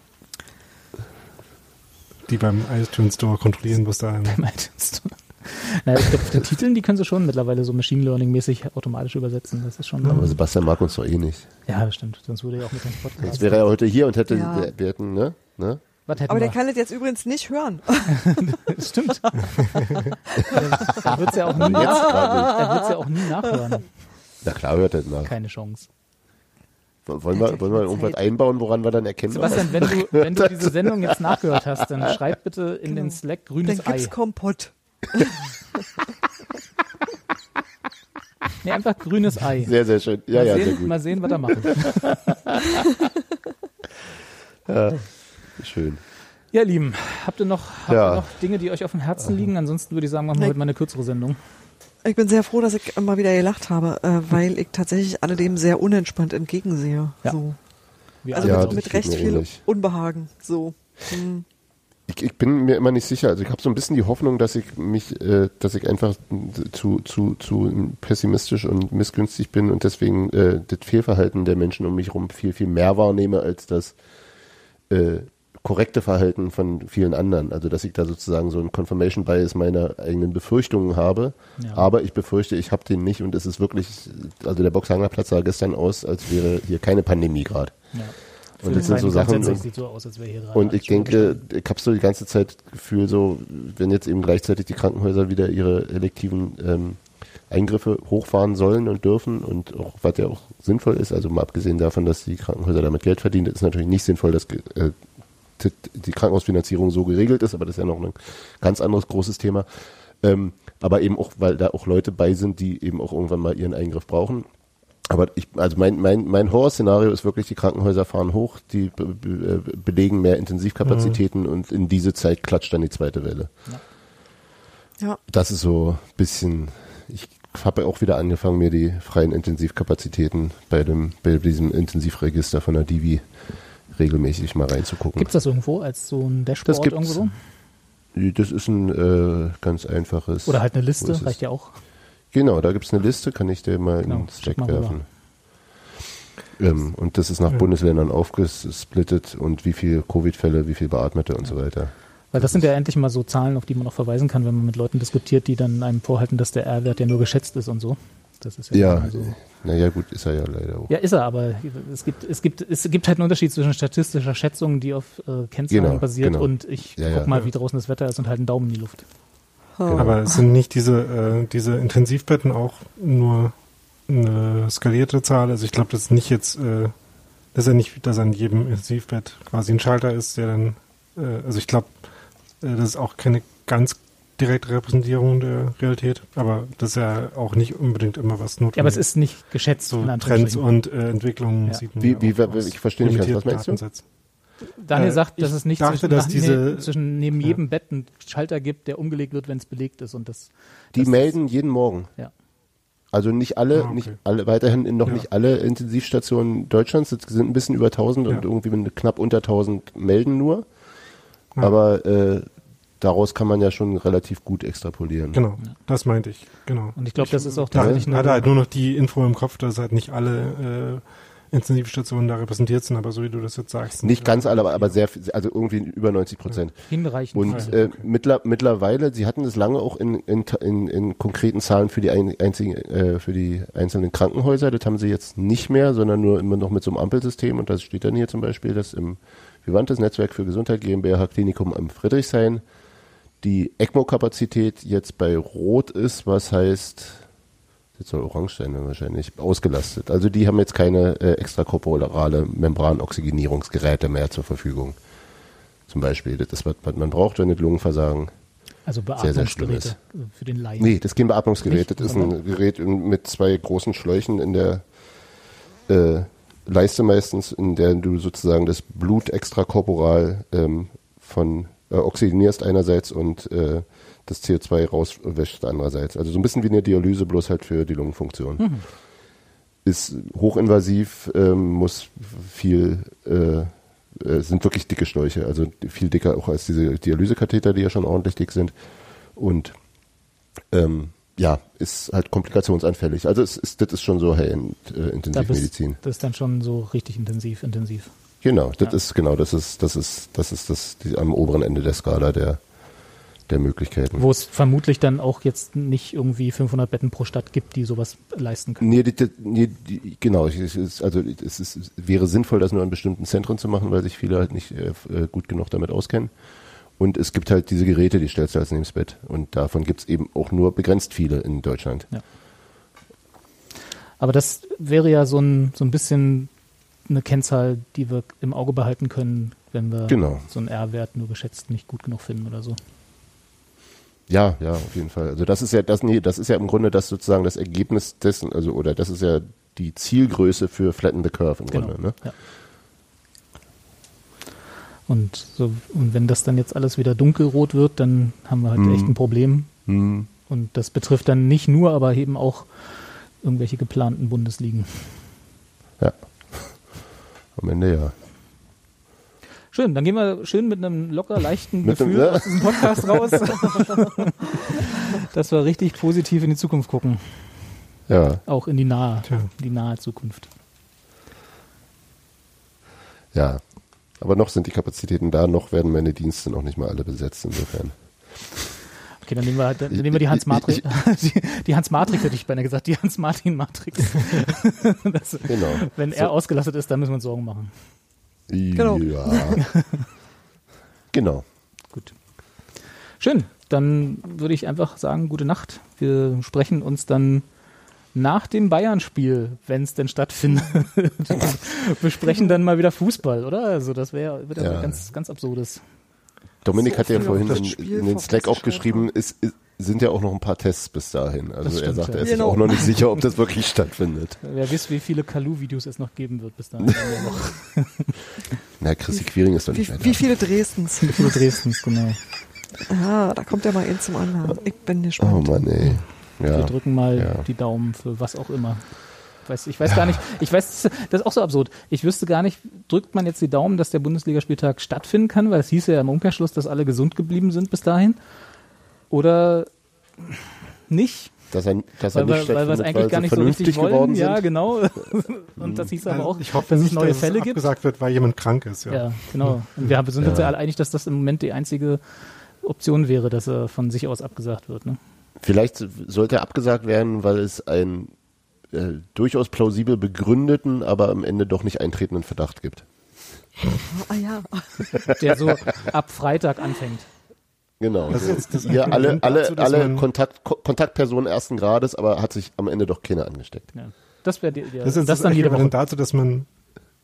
Die beim iTunes Store kontrollieren, was da Im iTunes Store. Naja, ich glaube, die Titeln, die können sie schon mittlerweile so Machine Learning-mäßig automatisch übersetzen. Das ist schon. Aber Sebastian mag uns doch eh nicht. ja, das stimmt. Sonst würde er auch mit dem Podcast. Sonst wäre er heute hier und hätte, Ja. wir, hätten, ne? ne? Aber der wir? kann das jetzt übrigens nicht hören. Das stimmt. er wird es ja, auch nie Jetzt nach- gerade. er wird's ja auch nie nachhören. Na klar hört er nach. Keine Chance. Wollen wir, wollen wir irgendwas einbauen, woran wir dann erkennen? Sebastian, wenn du, wenn du diese Sendung jetzt nachgehört hast, dann schreib bitte in den Slack Dann grünes Ei. gibt's Kompott. Nee, einfach grünes Ei. Sehr, sehr schön. Ja, mal, ja, sehen, sehr gut. mal sehen, was er macht. Schön. Ja, Lieben, habt ihr noch, habt Ja. ihr noch Dinge, die euch auf dem Herzen liegen? Ansonsten würde ich sagen, machen wir heute mal eine kürzere Sendung. Ich bin sehr froh, dass ich mal wieder gelacht habe, äh, weil ich tatsächlich alledem sehr unentspannt entgegensehe. Ja. So. Also alle Ja, mit, mit recht viel ähnlich. Unbehagen. So. Hm. Ich, ich bin mir immer nicht sicher. Also ich habe so ein bisschen die Hoffnung, dass ich mich, äh, dass ich einfach zu, zu, zu pessimistisch und missgünstig bin und deswegen äh, das Fehlverhalten der Menschen um mich herum viel, viel mehr wahrnehme als das äh, korrekte Verhalten von vielen anderen. Also dass ich da sozusagen so ein Confirmation Bias meiner eigenen Befürchtungen habe. Ja. Aber ich befürchte, ich habe den nicht und es ist wirklich, also der Boxhangerplatz sah gestern aus, als wäre hier keine Pandemie gerade. Ja. Und das sind so Sachen, und- so aus, und ich denke, ich habe so die ganze Zeit das Gefühl, so, wenn jetzt eben gleichzeitig die Krankenhäuser wieder ihre elektiven ähm, Eingriffe hochfahren sollen und dürfen und auch, was ja auch sinnvoll ist, also mal abgesehen davon, dass die Krankenhäuser damit Geld verdienen, ist natürlich nicht sinnvoll, dass äh, die Krankenhausfinanzierung so geregelt ist, aber das ist ja noch ein ganz anderes großes Thema. Ähm, aber eben auch, weil da auch Leute bei sind, die eben auch irgendwann mal ihren Eingriff brauchen. Aber ich, also mein, mein, mein Horrorszenario ist wirklich, die Krankenhäuser fahren hoch, die be, be, äh, belegen mehr Intensivkapazitäten und in diese Zeit klatscht dann die zweite Welle. Ja. Das ist so ein bisschen, ich habe auch wieder angefangen, mir die freien Intensivkapazitäten bei dem, bei diesem Intensivregister von der Divi regelmäßig mal reinzugucken. Gibt es das irgendwo als so ein Dashboard Das gibt's. irgendwo so? Das ist ein äh, ganz einfaches. Oder halt eine Liste, ist es? reicht ja auch. Genau, da gibt's eine Liste, kann ich dir mal Genau, in den schick Stack mal rüber. werfen. Ähm, und das ist nach Ja. Bundesländern aufgesplittet und wie viele Covid-Fälle, wie viel Beatmete und so weiter. Weil das sind ja endlich mal so Zahlen, auf die man auch verweisen kann, wenn man mit Leuten diskutiert, die dann einem vorhalten, dass der R-Wert ja nur geschätzt ist und so. Das ist ja, Ja, so. naja gut, ist er ja leider auch. Ja, ist er, aber es gibt, es gibt, es gibt halt einen Unterschied zwischen statistischer Schätzung, die auf äh, Kennzahlen Genau, basiert, genau. und ich Ja, guck ja. mal, wie draußen das Wetter ist und halt einen Daumen in die Luft. Genau. Aber es sind nicht diese, äh, diese Intensivbetten auch nur eine skalierte Zahl. Also ich glaube, das ist nicht jetzt, äh, das ist ja nicht, dass an jedem Intensivbett quasi ein Schalter ist, der dann, äh, also ich glaube, äh, das ist auch keine ganz direkte Repräsentierung der Realität, aber das ist ja auch nicht unbedingt immer was notwendig. Ja, aber es ist nicht geschätzt. so Trends und äh, Entwicklungen Ja. sieht man Wie- ja wie- auch aus ich verstehe nicht was meinst du? Daniel Äh, sagt, dass es nicht dachte, zwischen, dass nach- diese- nee, zwischen neben Ja. jedem Bett einen Schalter gibt, der umgelegt wird, wenn es belegt ist und das. Die das melden jeden Morgen. Ja. Also nicht alle, Ah, okay. nicht alle, weiterhin in noch Ja. nicht alle Intensivstationen Deutschlands, es sind ein bisschen über 1000 und Ja. irgendwie mit knapp unter 1000 melden nur. Ja. Aber äh, daraus kann man ja schon relativ gut extrapolieren. Genau, das meinte ich, genau. Und ich glaube, das ist auch Da tatsächlich hatte halt nur noch die Info im Kopf, dass halt nicht alle äh, Intensivstationen da repräsentiert sind, aber so wie du das jetzt sagst. Nicht ja- ganz alle, aber, aber sehr, viel- also irgendwie über 90 Prozent. hinreichend. Und viele. äh, mittler, mittlerweile, sie hatten es lange auch in, in, in, in konkreten Zahlen für die, ein, einzigen, äh, für die einzelnen Krankenhäuser. Das haben sie jetzt nicht mehr, sondern nur immer noch mit so einem Ampelsystem. Und das steht dann hier zum Beispiel, dass im Vivantes Netzwerk für Gesundheit GmbH Klinikum am Friedrichshain die ECMO-Kapazität jetzt bei Rot ist, was heißt, jetzt soll orange sein wahrscheinlich, ausgelastet. Also die haben jetzt keine äh, extrakorporale Membranoxygenierungsgeräte mehr zur Verfügung. Zum Beispiel, das ist, was, man braucht, wenn das Lungenversagen Also sehr, sehr schlimm Beatmungsgeräte ist. für den Laien. Nee, das ist kein Beatmungsgerät. Nicht? Das ist ein Gerät mit zwei großen Schläuchen in der äh, Leiste meistens, in der du sozusagen das Blut extrakorporal ähm, von äh, oxidierst einerseits und äh, das CO2 rauswäscht andererseits. Also so ein bisschen wie eine Dialyse, bloß halt für die Lungenfunktion. Mhm. Ist hochinvasiv, ähm, muss viel, äh, äh, sind wirklich dicke Schläuche, also viel dicker auch als diese Dialysekatheter, die ja schon ordentlich dick sind. Und ähm, ja, ist halt komplikationsanfällig. Also es ist, das ist schon so High-End äh, da bist, Intensivmedizin. das ist dann schon so richtig intensiv, intensiv. Genau, das Ja. ist genau, das ist, das ist, das ist das die, am oberen Ende der Skala der der Möglichkeiten. Wo es vermutlich dann auch jetzt nicht irgendwie 500 Betten pro Stadt gibt, die sowas leisten können. Nee, die, die, die, genau. Also es, ist, wäre sinnvoll, das nur in bestimmten Zentren zu machen, weil sich viele halt nicht äh, äh, gut genug damit auskennen. Und es gibt halt diese Geräte, die stellst du als neben das Bett. Und davon gibt es eben auch nur begrenzt viele in Deutschland. Aber das wäre ja so ein, so ein bisschen eine Kennzahl, die wir im Auge behalten können, wenn wir Genau. so einen R-Wert nur geschätzt nicht gut genug finden oder so. Ja, ja, auf jeden Fall. Also das ist ja das, nee, das ist ja im Grunde das sozusagen das Ergebnis dessen, also oder das ist ja die Zielgröße für Flatten the Curve im Grunde. Ne? Ja. Und, so, und wenn das dann jetzt alles wieder dunkelrot wird, dann haben wir halt Mhm. echt ein Problem. Hm. Und das betrifft dann nicht nur, aber eben auch irgendwelche geplanten Bundesligen. Ja. Am Ende ja. Schön, dann gehen wir schön mit einem locker leichten Mit einem- Gefühl ja. aus diesem Podcast raus. dass wir richtig positiv in die Zukunft gucken. Ja, Auch in die nahe, Tja. die nahe Zukunft. ja. Aber noch sind die Kapazitäten da, noch werden meine Dienste noch nicht mal alle besetzt, insofern. Okay, dann nehmen wir, dann nehmen wir die Hans Matrix, die, die Hans Matrix hätte ich beinahe gesagt, die Hans Martin Matrix. das, Genau. wenn er ausgelastet ist, dann müssen wir uns Sorgen machen. Genau. Ja. genau. Gut. Schön. Dann würde ich einfach sagen, gute Nacht. Wir sprechen uns dann nach dem Bayern-Spiel, wenn es denn stattfindet, besprechen dann mal wieder Fußball, oder? Also das wäre Ja. was ganz, ganz absurdes. Dominik So hat ja vorhin in, in den Slack auch geschrieben, es ist, sind ja auch noch ein paar Tests bis dahin. Also er sagt, ja. er ist sich Genau. auch noch nicht sicher, ob das wirklich stattfindet. Wer weiß, wie viele Kalu-Videos es noch geben wird bis dahin. noch. Na, Chrissy Quiring ist doch nicht Wie, mehr wie da. viele Dresdens? Wie viele Dresdens, genau. Ah, da kommt ja mal ein zum anderen. Ich bin Oh gespannt. Mann, ey. Wir Ja. drücken mal Ja. die Daumen für was auch immer. Ich weiß, ich weiß gar nicht, ich weiß, das ist auch so absurd. Ich wüsste gar nicht, drückt man jetzt die Daumen, dass der Bundesligaspieltag stattfinden kann, weil es hieß ja im Umkehrschluss, dass alle gesund geblieben sind bis dahin. Oder nicht? Dass er, dass er Weil, nicht wir- weil wir es eigentlich gar nicht so vernünftig richtig wollen. Ja, genau. Und das hieß aber auch, ich hoffe dass es nicht, neue dass Fälle es gibt. abgesagt wird, weil jemand krank ist. Ja. Ja, genau. Und wir sind uns Ja. alle einig, dass das im Moment die einzige Option wäre, dass er von sich aus abgesagt wird. Ne? Vielleicht sollte er abgesagt werden, weil es einen äh, durchaus plausibel begründeten, aber am Ende doch nicht eintretenden Verdacht gibt. Ah ja. Der so ab Freitag anfängt. Genau. Das ist das Hier alle, alle, dazu, alle Kontakt, Ko Kontaktpersonen ersten Grades, aber hat sich am Ende doch keiner angesteckt. Ja. Das wäre die, die, Das ist das das dann jede Woche. Dazu, dass man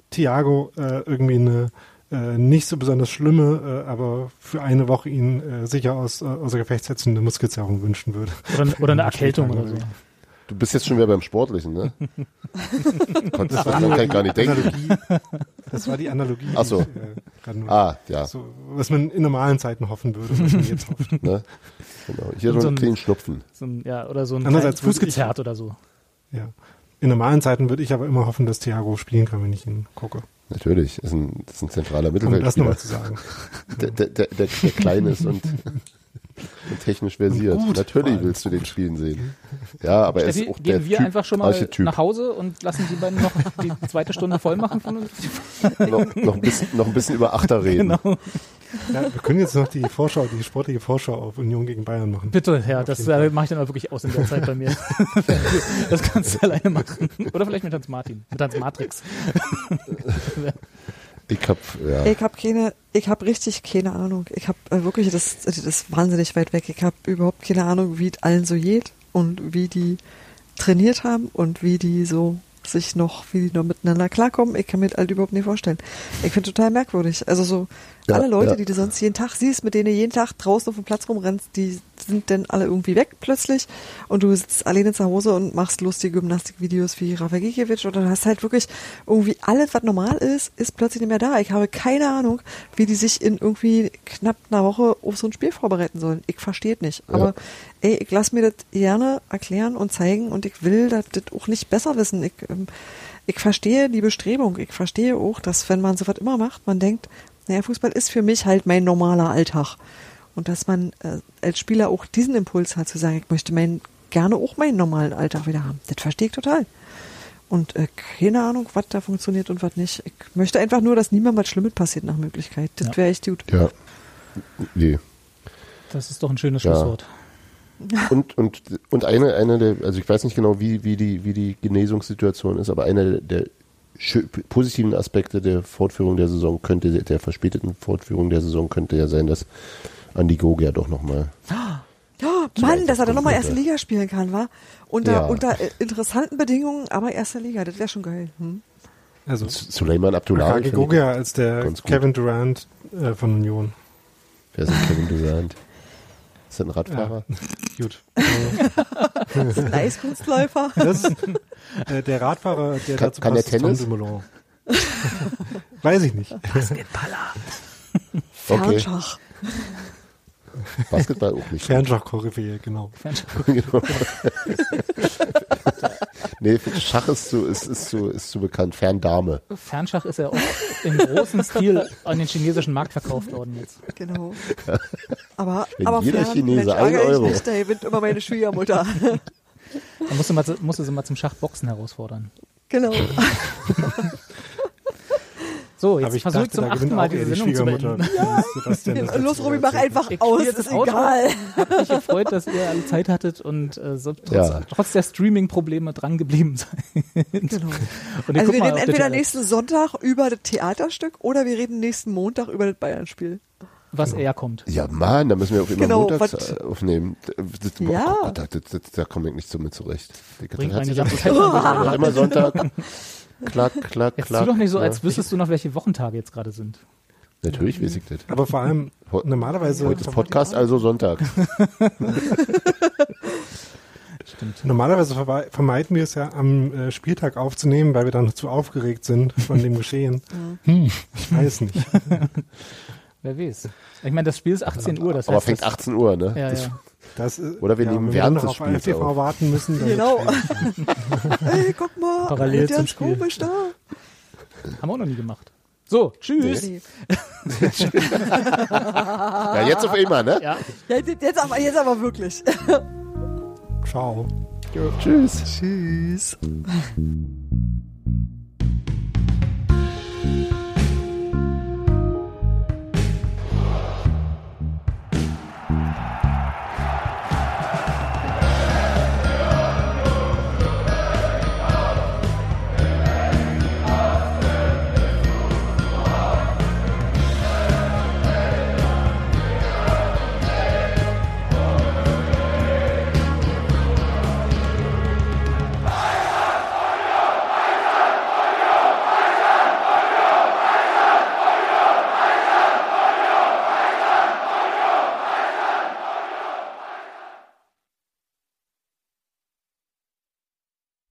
Thiago äh, irgendwie eine äh, nicht so besonders schlimme, äh, aber für eine Woche ihn äh, sicher aus, äh, außer Gefecht setzende Muskelzerrung wünschen würde. Oder, oder eine Ja, Erkältung oder so. Du bist jetzt schon wieder beim Sportlichen, ne? Konntest du dann kann ich gar nicht denken. Analogie, das war die Analogie. Ach so. ich, äh, Ah, ja. so, was man in normalen Zeiten hoffen würde, was man jetzt hofft. Ne? Genau. Hier so so einen ein- kleinen Schnupfen. So ein, ja, oder so ein Andererseits Fußgezerrt oder so. Ja. In normalen Zeiten würde ich aber immer hoffen, dass Thiago spielen kann, wenn ich ihn gucke. Natürlich, ist ein, ist ein zentraler Um das Mittelfeldspieler, nochmal zu sagen. der, der, der, der, der klein ist und, und technisch versiert. Und gut, Natürlich willst du den spielen sehen. Ja, aber er ist Steffi, auch der gehen wir typ, einfach schon mal Archetyp. nach Hause und lassen die beiden noch die zweite Stunde voll machen von uns? noch, noch, ein bisschen, noch ein bisschen über Achter reden. Genau. Ja, wir können jetzt noch die Vorschau, die sportliche Vorschau auf Union gegen Bayern machen. Bitte, ja, das äh, mache ich dann aber wirklich aus in der Zeit bei mir. das kannst du alleine machen. Oder vielleicht mit Hans Martin, mit Hans Matrix. Ich hab, ja. Ich habe keine, ich habe richtig keine Ahnung. Ich habe äh, wirklich, das, das ist wahnsinnig weit weg. Ich habe überhaupt keine Ahnung, wie es allen so geht und wie die trainiert haben und wie die so sich noch, wie die noch miteinander klarkommen. Ich kann mir das halt überhaupt nicht vorstellen. Ich finde total merkwürdig. Also so Ja, alle Leute, ja. die du sonst jeden Tag siehst, mit denen du jeden Tag draußen auf dem Platz rumrennst, die sind dann alle irgendwie weg plötzlich und du sitzt alleine zu Hause und machst lustige Gymnastikvideos wie Rafa Gikiewicz oder du hast halt wirklich irgendwie alles, was normal ist, ist plötzlich nicht mehr da. Ich habe keine Ahnung, wie die sich in irgendwie knapp einer Woche auf so ein Spiel vorbereiten sollen. Ich verstehe nicht. Ja. Aber ey, ich lass mir das gerne erklären und zeigen und ich will das, das auch nicht besser wissen. Ich, ähm, ich verstehe die Bestrebung. Ich verstehe auch, dass wenn man sowas immer macht, man denkt, naja, Fußball ist für mich halt mein normaler Alltag. Und dass man äh, als Spieler auch diesen Impuls hat, zu sagen, ich möchte mein, gerne auch meinen normalen Alltag wieder haben. Das verstehe ich total. Und äh, keine Ahnung, was da funktioniert und was nicht. Ich möchte einfach nur, dass niemandem was Schlimmes passiert nach Möglichkeit. Das Ja. wäre echt gut. Ja. Nee. Das ist doch ein schönes Ja. Schlusswort. Und, und, und eine, eine der, also ich weiß nicht genau, wie, wie, die, wie die Genesungssituation ist, aber einer der positiven Aspekte der Fortführung der Saison könnte, der verspäteten Fortführung der Saison könnte ja sein, dass Andi Gogia doch nochmal. Ja, Zum Mann, dass er dann nochmal erste ja. Liga spielen kann, wa? Unter, Ja. unter äh, interessanten Bedingungen, aber erste Liga, das wäre schon geil. Hm? Also Suleiman Abdullahi. Gogia als der. Kevin Durant äh, von Union. Wer ist denn Kevin Durant? Ist das ein Radfahrer? Gut. Das ist ein Eiskunstläufer. Das ist äh, der Radfahrer, der Kann- dazu kann passt, der ist Tom Tennis? Dumoulin. Weiß ich nicht. Fernschach. Basketball auch nicht. Fernschach-Koryphäe, genau. Genau. nee, Schach ist zu, ist, ist zu, ist zu bekannt. Ferndame. Fernschach ist ja auch im großen Stil an den chinesischen Markt verkauft worden jetzt. Genau. Aber, Wenn aber jeder fern, Chinese Mensch, ein ärgere ich Euro. Nicht, da gewinnt immer meine Schwiegermutter. Da musst du, mal, musst du sie mal zum Schachboxen herausfordern. genau. So, jetzt ich versuche ich zum da achten Mal auch diese Sendung zu beenden. Ja. Los, Robi, mach einfach Ich aus, ist egal. Hab mich gefreut, dass ihr alle Zeit hattet und äh, so, trotz, Ja. trotz der Streaming-Probleme dran geblieben seid. Genau. Und Also wir reden entweder nächsten Sonntag über das Theaterstück oder wir reden nächsten Montag über das Bayern-Spiel. was eher kommt. Ja, Mann, da müssen wir auf immer Genau, montags was- äh, aufnehmen. Das, Ja. oh Gott, da, das, das, da komme ich nicht so mit zurecht. Das Bringt meine Ja, immer Sonntag. Klack, klack, Jetzt klack. tu doch nicht so, als wüsstest du noch, welche Wochentage jetzt gerade sind. Natürlich weiß ich das. Aber vor allem, normalerweise, Heute ist Podcast, also Sonntag. Stimmt. normalerweise vermeiden wir es ja, am äh, Spieltag aufzunehmen, weil wir dann zu aufgeregt sind von dem Geschehen. Hm, ich weiß nicht. Wer weiß. Ich meine, das Spiel ist 18 Uhr, das Aber heißt, fängt das, 18 Uhr, ne? Ja, Das- ja. Das, Oder wir ja, nehmen wenn wir während des auf Spiels ARTV auf. warten müssen. Dann Genau. wird's schwierig. Ey, guck mal, Parallel der zum ist Spiel. komisch da. Haben wir auch noch nie gemacht. So, tschüss. Nee. Ja, jetzt auf immer, ne? Ja. Ja, jetzt, aber, jetzt aber wirklich. Ciao. Tschüss. Tschüss.